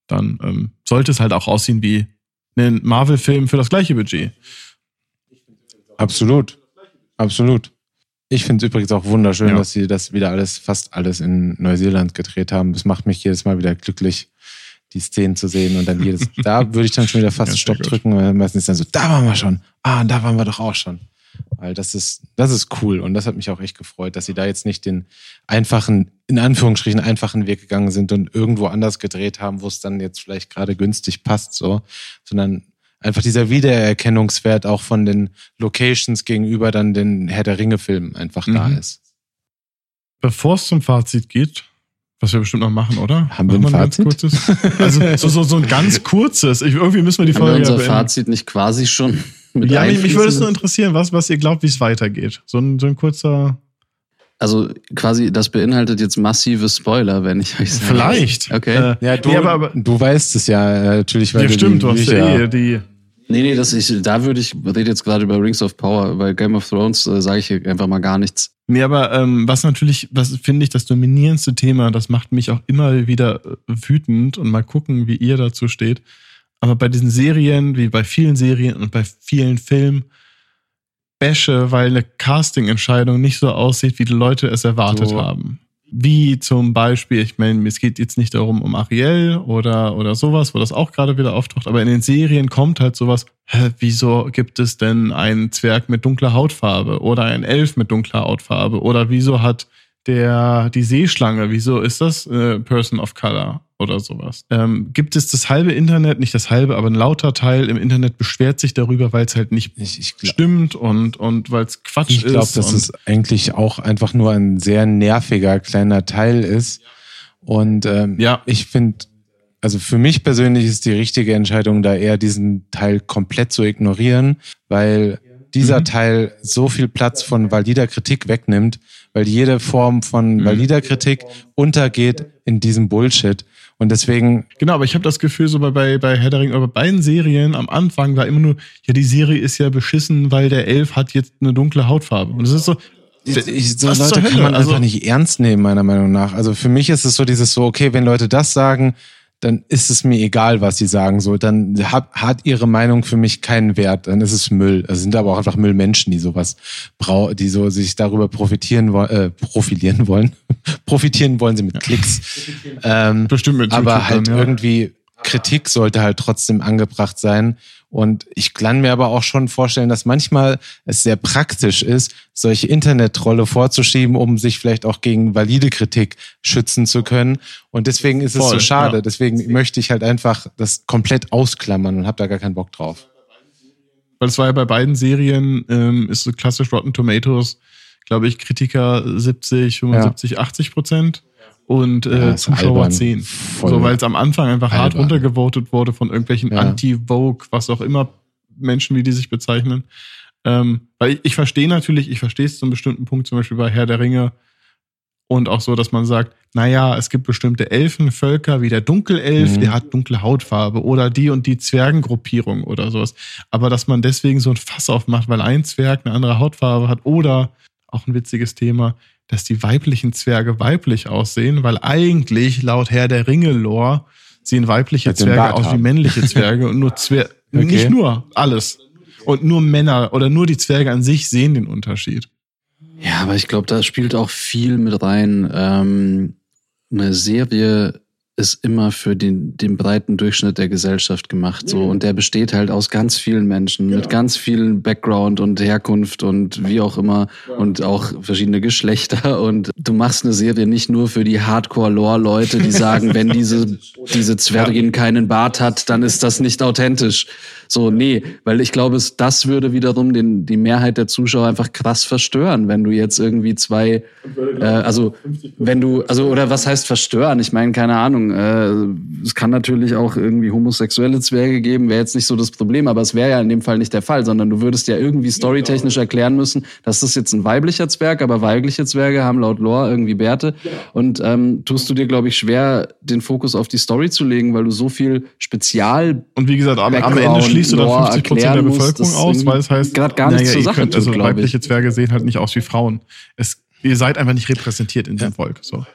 dann ähm, sollte es halt auch aussehen wie ein Marvel-Film für das gleiche Budget. Absolut. Absolut. Ich finde es übrigens auch wunderschön, Ja. dass sie das wieder alles, fast alles in Neuseeland gedreht haben. Das macht mich jedes Mal wieder glücklich, die Szenen zu sehen. Und dann jedes, da würde ich dann schon wieder fast Ja, Stopp gut. drücken, weil meistens dann so, da waren wir schon. Ah, da waren wir doch auch schon. Weil das ist, das ist cool. Und das hat mich auch echt gefreut, dass sie da jetzt nicht den einfachen, in Anführungsstrichen einfachen Weg gegangen sind und irgendwo anders gedreht haben, wo es dann jetzt vielleicht gerade günstig passt, so, sondern einfach dieser Wiedererkennungswert auch von den Locations gegenüber dann den Herr der Ringe-Filmen einfach da Mhm. ist. Bevor es zum Fazit geht, was wir bestimmt noch machen, oder? Haben wir Machen ein ganz Fazit? kurzes? Also so, so, so ein ganz kurzes. Ich, irgendwie müssen wir die Haben wir Folge unser ja. Fazit nicht quasi schon Ja, mich, mich würde es nur interessieren, was, was ihr glaubt, wie es weitergeht. So ein, so ein kurzer. Also quasi, das beinhaltet jetzt massive Spoiler, wenn ich euch sage. Vielleicht. Okay. Äh, Ja, du, nee, aber, aber, du weißt es ja äh, natürlich, weil ja, du stimmt, die du hast ja eh die. Nee, nee, das ich, da würde ich, rede jetzt gerade über Rings of Power, bei Game of Thrones äh, sage ich hier einfach mal gar nichts. Nee, aber ähm, was natürlich, was finde ich das dominierendste Thema, das macht mich auch immer wieder äh, wütend und mal gucken, wie ihr dazu steht. Aber bei diesen Serien, wie bei vielen Serien und bei vielen Filmen, Bäsche, weil eine Casting-Entscheidung nicht so aussieht, wie die Leute es erwartet So. haben. Wie zum Beispiel, ich meine, es geht jetzt nicht darum um Ariel oder, oder sowas, wo das auch gerade wieder auftaucht, aber in den Serien kommt halt sowas, hä, wieso gibt es denn einen Zwerg mit dunkler Hautfarbe oder einen Elf mit dunkler Hautfarbe oder wieso hat der die Seeschlange, wieso ist das äh, Person of Color oder sowas? Ähm, gibt es das halbe Internet, nicht das halbe, aber ein lauter Teil im Internet beschwert sich darüber, weil es halt nicht Ich, ich glaube, stimmt und, und weil es Quatsch ich glaub, ist. dass und, es eigentlich auch einfach nur ein sehr nerviger kleiner Teil ist. Und ähm, Ja. ich finde, also für mich persönlich ist die richtige Entscheidung, da eher diesen Teil komplett zu ignorieren, weil dieser Mhm. Teil so viel Platz von valider Kritik wegnimmt, weil jede Form von Mhm. valider Kritik untergeht in diesem Bullshit. Und deswegen Genau, aber ich habe das Gefühl, so bei, bei, bei Herr der Ringe, bei beiden Serien am Anfang war immer nur, ja, die Serie ist ja beschissen, weil der Elf hat jetzt eine dunkle Hautfarbe. Und es ist so, Ich, so Leute kann man Also- einfach nicht ernst nehmen, meiner Meinung nach. Also für mich ist es so dieses so, okay, wenn Leute das sagen, dann ist es mir egal, was sie sagen. So, dann hat, hat ihre Meinung für mich keinen Wert. Dann ist es Müll. Es sind aber auch einfach Müllmenschen, die sowas brau, die so sich darüber profitieren wollen, äh, profilieren wollen. profitieren wollen sie mit Klicks. Ähm, bestimmt mit aber YouTube halt dann, ja. irgendwie Kritik sollte halt trotzdem angebracht sein. Und ich kann mir aber auch schon vorstellen, dass manchmal es sehr praktisch ist, solche Internet-Trolle vorzuschieben, um sich vielleicht auch gegen valide Kritik schützen zu können. Und deswegen ist es Voll, so schade. ja. Deswegen möchte ich halt einfach das komplett ausklammern und habe da gar keinen Bock drauf. Weil es war ja bei beiden Serien, ähm, ist so klassisch Rotten Tomatoes, glaube ich, Kritiker 70, 75, 80 Prozent und äh, Zuschauer albern. 10. Voll So, weil es am Anfang einfach hart albern. runtergevotet wurde von irgendwelchen Ja. Anti-Vogue, was auch immer Menschen, wie die sich bezeichnen. Ähm, weil ich, ich verstehe natürlich, ich verstehe es zu einem bestimmten Punkt, zum Beispiel bei Herr der Ringe, und auch so, dass man sagt, naja, es gibt bestimmte Elfenvölker, wie der Dunkelelf, Mhm. der hat dunkle Hautfarbe oder die und die Zwergengruppierung oder sowas. Aber dass man deswegen so ein Fass aufmacht, weil ein Zwerg eine andere Hautfarbe hat oder auch ein witziges Thema, dass die weiblichen Zwerge weiblich aussehen, weil eigentlich laut Herr der Ringe-Lore sehen weibliche Zwerge aus wie männliche Zwerge und nur Zwerge, Okay. nicht nur, alles. Und nur Männer oder nur die Zwerge an sich sehen den Unterschied. Ja, aber ich glaube, da spielt auch viel mit rein. Ähm, eine Serie ist immer für den, den breiten Durchschnitt der Gesellschaft gemacht. So. Und der besteht halt aus ganz vielen Menschen mit ganz viel Background und Herkunft und wie auch immer und auch verschiedene Geschlechter. Und du machst eine Serie nicht nur für die Hardcore-Lore-Leute, die sagen, wenn diese, diese Zwergin keinen Bart hat, dann ist das nicht authentisch. So, nee, weil ich glaube, das würde wiederum den, die Mehrheit der Zuschauer einfach krass verstören, wenn du jetzt irgendwie zwei, äh, also wenn du, also oder was heißt verstören? Ich meine, keine Ahnung. Äh, es kann natürlich auch irgendwie homosexuelle Zwerge geben, wäre jetzt nicht so das Problem, aber es wäre ja in dem Fall nicht der Fall, sondern du würdest ja irgendwie storytechnisch erklären müssen, dass das jetzt ein weiblicher Zwerg, aber weibliche Zwerge haben laut Lore irgendwie Bärte. Und ähm, tust du dir, glaube ich, schwer, den Fokus auf die Story zu legen, weil du so viel Spezial Und wie gesagt, am, am Ende schließt du dann 50 Prozent der Bevölkerung aus, weil es heißt, gerade gar nichts zur Sache könnt, tut, also ich. weibliche Zwerge sehen halt nicht aus wie Frauen. Es, ihr seid einfach nicht repräsentiert in diesem Volk. So.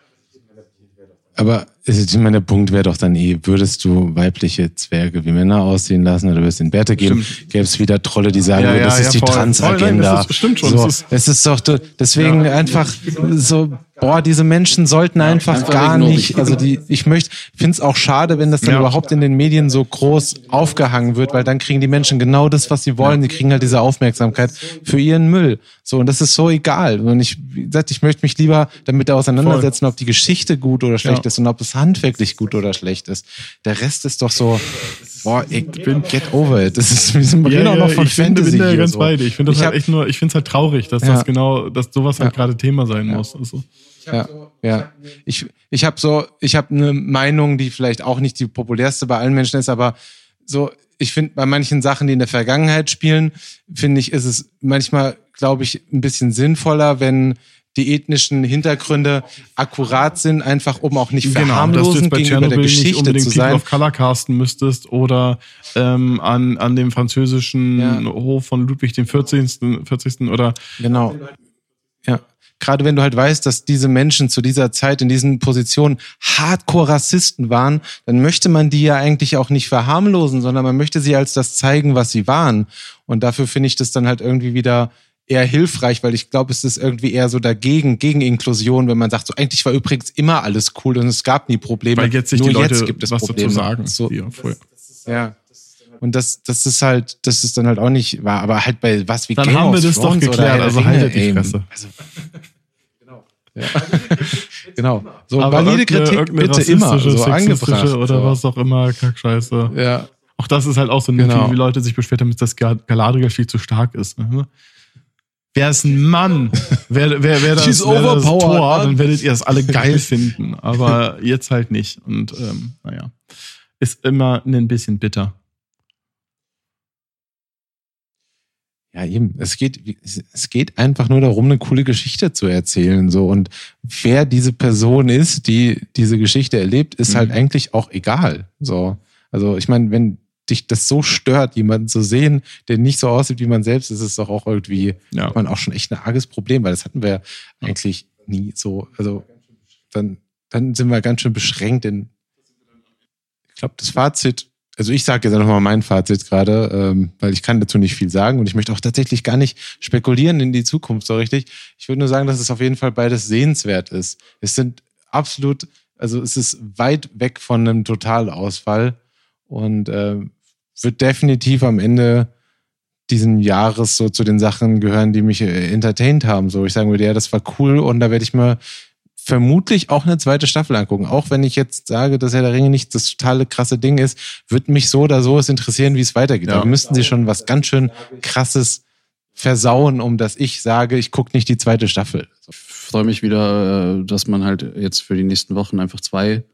Aber ich meine, der Punkt wäre doch dann eh, würdest du weibliche Zwerge wie Männer aussehen lassen oder würdest du ihnen Bärte geben, gäbe es wieder Trolle, die sagen, Ja, ja, das ist ja, die voll. Voll, Transagenda. nein, das ist- stimmt schon, So, das ist- es ist doch, deswegen einfach so, boah, diese Menschen sollten einfach, einfach gar nicht, also die, ich möchte, finde es auch schade, wenn das dann Ja. überhaupt in den Medien so groß aufgehangen wird, weil dann kriegen die Menschen genau das, was sie wollen, die kriegen halt diese Aufmerksamkeit für ihren Müll. So, und das ist so egal. Und ich, wie gesagt, ich möchte mich lieber damit auseinandersetzen, ob die Geschichte gut oder schlecht Ja. ist und ob es handwerklich gut oder schlecht ist. Der Rest ist doch so, boah, ich bin, get over it. Das ist, wir sind reden auch noch von ich finde, Fantasy bin da ganz so. bei dir. Ich finde das Ich halt hab- echt nur, ich finde es halt traurig, dass Ja. das genau, dass sowas halt gerade Thema sein muss. Also, Ja, ja. Ich, ich habe so, ich habe eine Meinung, die vielleicht auch nicht die populärste bei allen Menschen ist, aber so, ich finde bei manchen Sachen, die in der Vergangenheit spielen, finde ich, ist es manchmal, glaube ich, ein bisschen sinnvoller, wenn die ethnischen Hintergründe akkurat sind, einfach um auch nicht Genau, dass du verharmlosen jetzt bei gegenüber der nicht Geschichte unbedingt zu People sein. of Color casten müsstest oder ähm, an, an dem französischen Ja. Hof von Ludwig dem 14. 40. oder Genau. Ja. Gerade wenn du halt weißt, dass diese Menschen zu dieser Zeit in diesen Positionen hardcore Rassisten waren, dann möchte man die ja eigentlich auch nicht verharmlosen, sondern man möchte sie als das zeigen, was sie waren. Und dafür finde ich das dann halt irgendwie wieder eher hilfreich, weil ich glaube, es ist irgendwie eher so dagegen, gegen Inklusion, wenn man sagt, so eigentlich war übrigens immer alles cool und es gab nie Probleme. weil jetzt sich Nur die Leute jetzt gibt es was Probleme. dazu sagen. So, wie vorher. ja. Und das, das ist halt, das ist dann halt auch nicht wahr. Aber halt bei was wie Dann Game haben wir das doch Thrones oder geklärt, also Ringe, haltet die Fresse. Also, ja. genau. So Aber valide Kritik bitte immer rassistische, so sexistische angebracht. Oder so. was auch immer, Kackscheiße. Ja. Auch das ist halt auch so ein Genau. Motiv, wie Leute sich beschwert haben, dass Gal- Galadriel viel zu stark ist. Ne? Wer ist ein Mann? wer, wer, wer das, wer das Tor, dann werdet ihr das alle geil finden. Aber jetzt halt nicht. Und ähm, naja, ist immer ein bisschen bitter. Ja, eben. Es geht, es geht einfach nur darum, eine coole Geschichte zu erzählen, so. Und wer diese Person ist, die diese Geschichte erlebt, ist Mhm. halt eigentlich auch egal, so. Also, ich meine, wenn dich das so stört, jemanden zu sehen, der nicht so aussieht wie man selbst, ist es doch auch irgendwie, Ja. man auch schon echt ein arges Problem, weil das hatten wir ja eigentlich nie so. Also, dann, dann sind wir ganz schön beschränkt in, ich glaube, das Fazit, also ich sage jetzt einfach mal mein Fazit gerade, ähm, weil ich kann dazu nicht viel sagen und ich möchte auch tatsächlich gar nicht spekulieren in die Zukunft so richtig. Ich würde nur sagen, dass es auf jeden Fall beides sehenswert ist. Es sind absolut, also es ist weit weg von einem Totalausfall und äh, wird definitiv am Ende diesen Jahres so zu den Sachen gehören, die mich äh, entertained haben. So, ich sagen würde, ja, das war cool und da werde ich mir vermutlich auch eine zweite Staffel angucken. Auch wenn ich jetzt sage, dass Herr der Ringe nicht das totale krasse Ding ist, wird mich so oder so es interessieren, wie es weitergeht. Ja. Da müssten sie schon was ganz schön krasses versauen, um dass ich sage, ich gucke nicht die zweite Staffel. Ich freue mich wieder, äh, dass man halt jetzt für die nächsten Wochen einfach zwei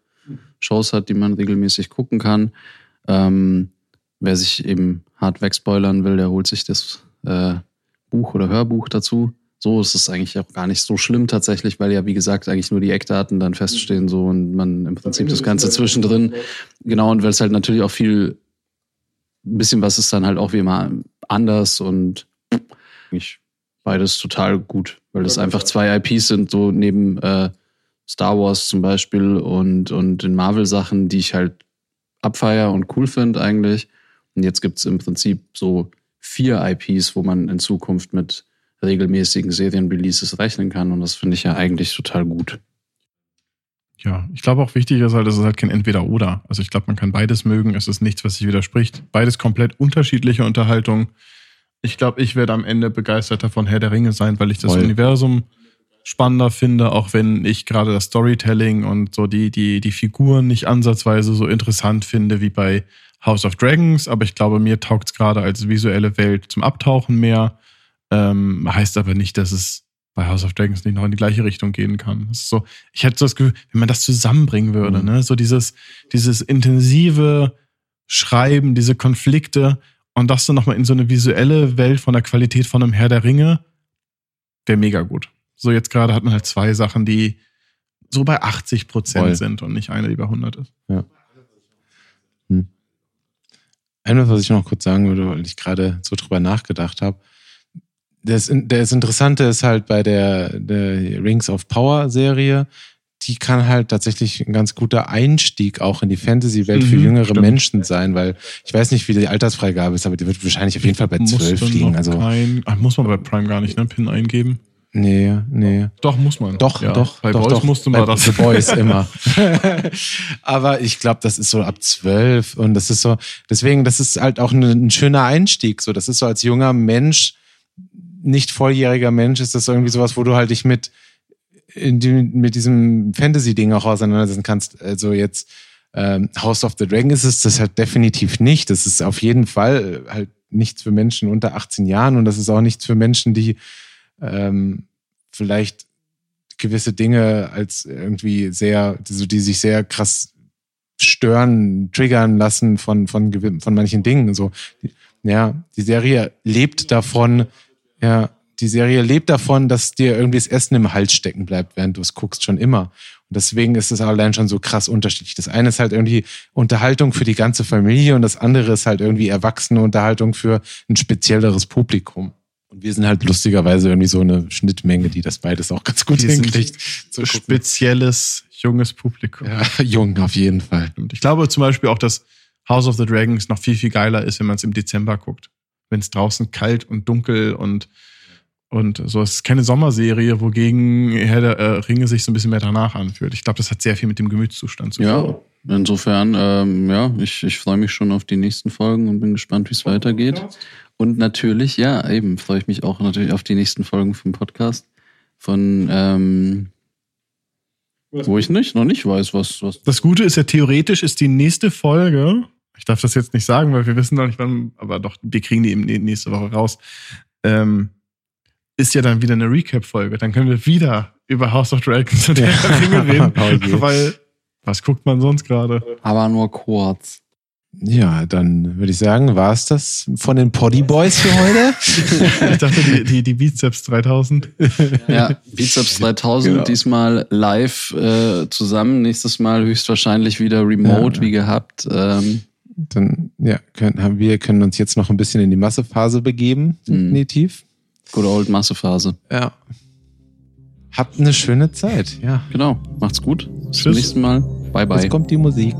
Shows hat, die man regelmäßig gucken kann. Ähm, wer sich eben hart wegspoilern will, der holt sich das äh, Buch oder Hörbuch dazu. So ist es eigentlich auch gar nicht so schlimm tatsächlich, weil ja, wie gesagt, eigentlich nur die Eckdaten dann feststehen so und man im Prinzip das Ganze zwischendrin, genau, und weil es halt natürlich auch viel, ein bisschen was ist dann halt auch wie immer anders und ich beides total gut, weil das einfach zwei IPs sind, so neben äh, Star Wars zum Beispiel und, und den Marvel-Sachen, die ich halt abfeier und cool finde eigentlich. Und jetzt gibt's im Prinzip so vier IPs, wo man in Zukunft mit regelmäßigen Serienreleases rechnen kann. Und das finde ich ja eigentlich total gut. Ja, ich glaube auch wichtig ist halt, es ist halt kein Entweder-Oder. Also ich glaube, man kann beides mögen. Es ist nichts, was sich widerspricht. Beides komplett unterschiedliche Unterhaltung. Ich glaube, ich werde am Ende begeisterter von Herr der Ringe sein, weil ich das Voll. Universum spannender finde, auch wenn ich gerade das Storytelling und so die, die, die Figuren nicht ansatzweise so interessant finde wie bei House of Dragons, aber ich glaube, mir taugt es gerade als visuelle Welt zum Abtauchen mehr. Ähm, heißt aber nicht, dass es bei House of Dragons nicht noch in die gleiche Richtung gehen kann. Das ist so, ich hätte so das Gefühl, wenn man das zusammenbringen würde, Mhm. ne, so dieses, dieses intensive Schreiben, diese Konflikte und das dann nochmal in so eine visuelle Welt von der Qualität von einem Herr der Ringe, wäre mega gut. So jetzt gerade hat man halt zwei Sachen, die so bei 80 Prozent sind und nicht eine, die bei 100 ist. Einmal, was ich noch kurz sagen würde, weil ich gerade so drüber nachgedacht habe. Das, das Interessante ist halt bei der, der Rings of Power Serie, die kann halt tatsächlich ein ganz guter Einstieg auch in die Fantasy-Welt für Mhm, jüngere stimmt. Menschen sein, weil ich weiß nicht, wie die Altersfreigabe ist, aber die wird wahrscheinlich auf jeden Fall bei zwölf liegen. Also, kein, ach, muss man bei Prime gar nicht, ne? PIN eingeben. nee, nee. Doch, muss man. Doch, Ja, doch. Bei doch, Boys doch. musste bei man das. The Boys immer. Aber ich glaube, das ist so ab zwölf und das ist so, deswegen, das ist halt auch ein, ein schöner Einstieg. So, das ist so als junger Mensch, nicht volljähriger Mensch, ist das irgendwie sowas, wo du halt dich mit, die, mit diesem Fantasy-Ding auch auseinandersetzen kannst. Also jetzt ähm, House of the Dragon ist es das halt definitiv nicht. Das ist auf jeden Fall halt nichts für Menschen unter 18 Jahren und das ist auch nichts für Menschen, die ähm, vielleicht gewisse Dinge als irgendwie sehr, so die sich sehr krass stören, triggern lassen von, von, von manchen Dingen. So, ja, die Serie lebt davon, ja, die Serie lebt davon, dass dir irgendwie das Essen im Hals stecken bleibt, während du es guckst, schon immer. Und deswegen ist es allein schon so krass unterschiedlich. Das eine ist halt irgendwie Unterhaltung für die ganze Familie und das andere ist halt irgendwie erwachsene Unterhaltung für ein spezielleres Publikum. Und wir sind halt lustigerweise irgendwie so eine Schnittmenge, die das beides auch ganz gut Wir hinkriegt. gucken. Spezielles, junges Publikum. Ja, jung auf jeden Fall. Und ich glaube zum Beispiel auch, dass House of the Dragons noch viel, viel geiler ist, wenn man es im Dezember guckt. Wenn es draußen kalt und dunkel und, und so. Es ist keine Sommerserie, wogegen Herr der äh, Ringe sich so ein bisschen mehr danach anfühlt. Ich glaube, das hat sehr viel mit dem Gemütszustand zu tun. Ja, insofern, ähm, ja, ich, ich freue mich schon auf die nächsten Folgen und bin gespannt, wie es weitergeht. Und natürlich, ja, eben freue ich mich auch natürlich auf die nächsten Folgen vom Podcast. Von, ähm, wo ich nicht, noch nicht weiß, was, was. Das Gute ist ja, theoretisch ist die nächste Folge, ich darf das jetzt nicht sagen, weil wir wissen noch nicht wann, aber doch, wir kriegen die eben nächste Woche raus, ähm, ist ja dann wieder eine Recap-Folge. Dann können wir wieder über House of Dragons und Ja. Ringe reden, Oh je. weil was guckt man sonst gerade? Aber nur kurz. Ja, dann würde ich sagen, war es das von den Poddy Boys für heute? Ich dachte, die, die, die Bizeps 3000. Ja, Bizeps 3000 Genau. diesmal live äh, zusammen. Nächstes Mal höchstwahrscheinlich wieder remote Ja. wie gehabt. Ähm, Dann, ja, können, haben wir können uns jetzt noch ein bisschen in die Massephase begeben, definitiv. good old Massephase. Ja. Habt eine schöne Zeit, ja. Genau. Macht's gut. Bis zum Tschüss. nächsten Mal. Bye bye. Jetzt kommt die Musik.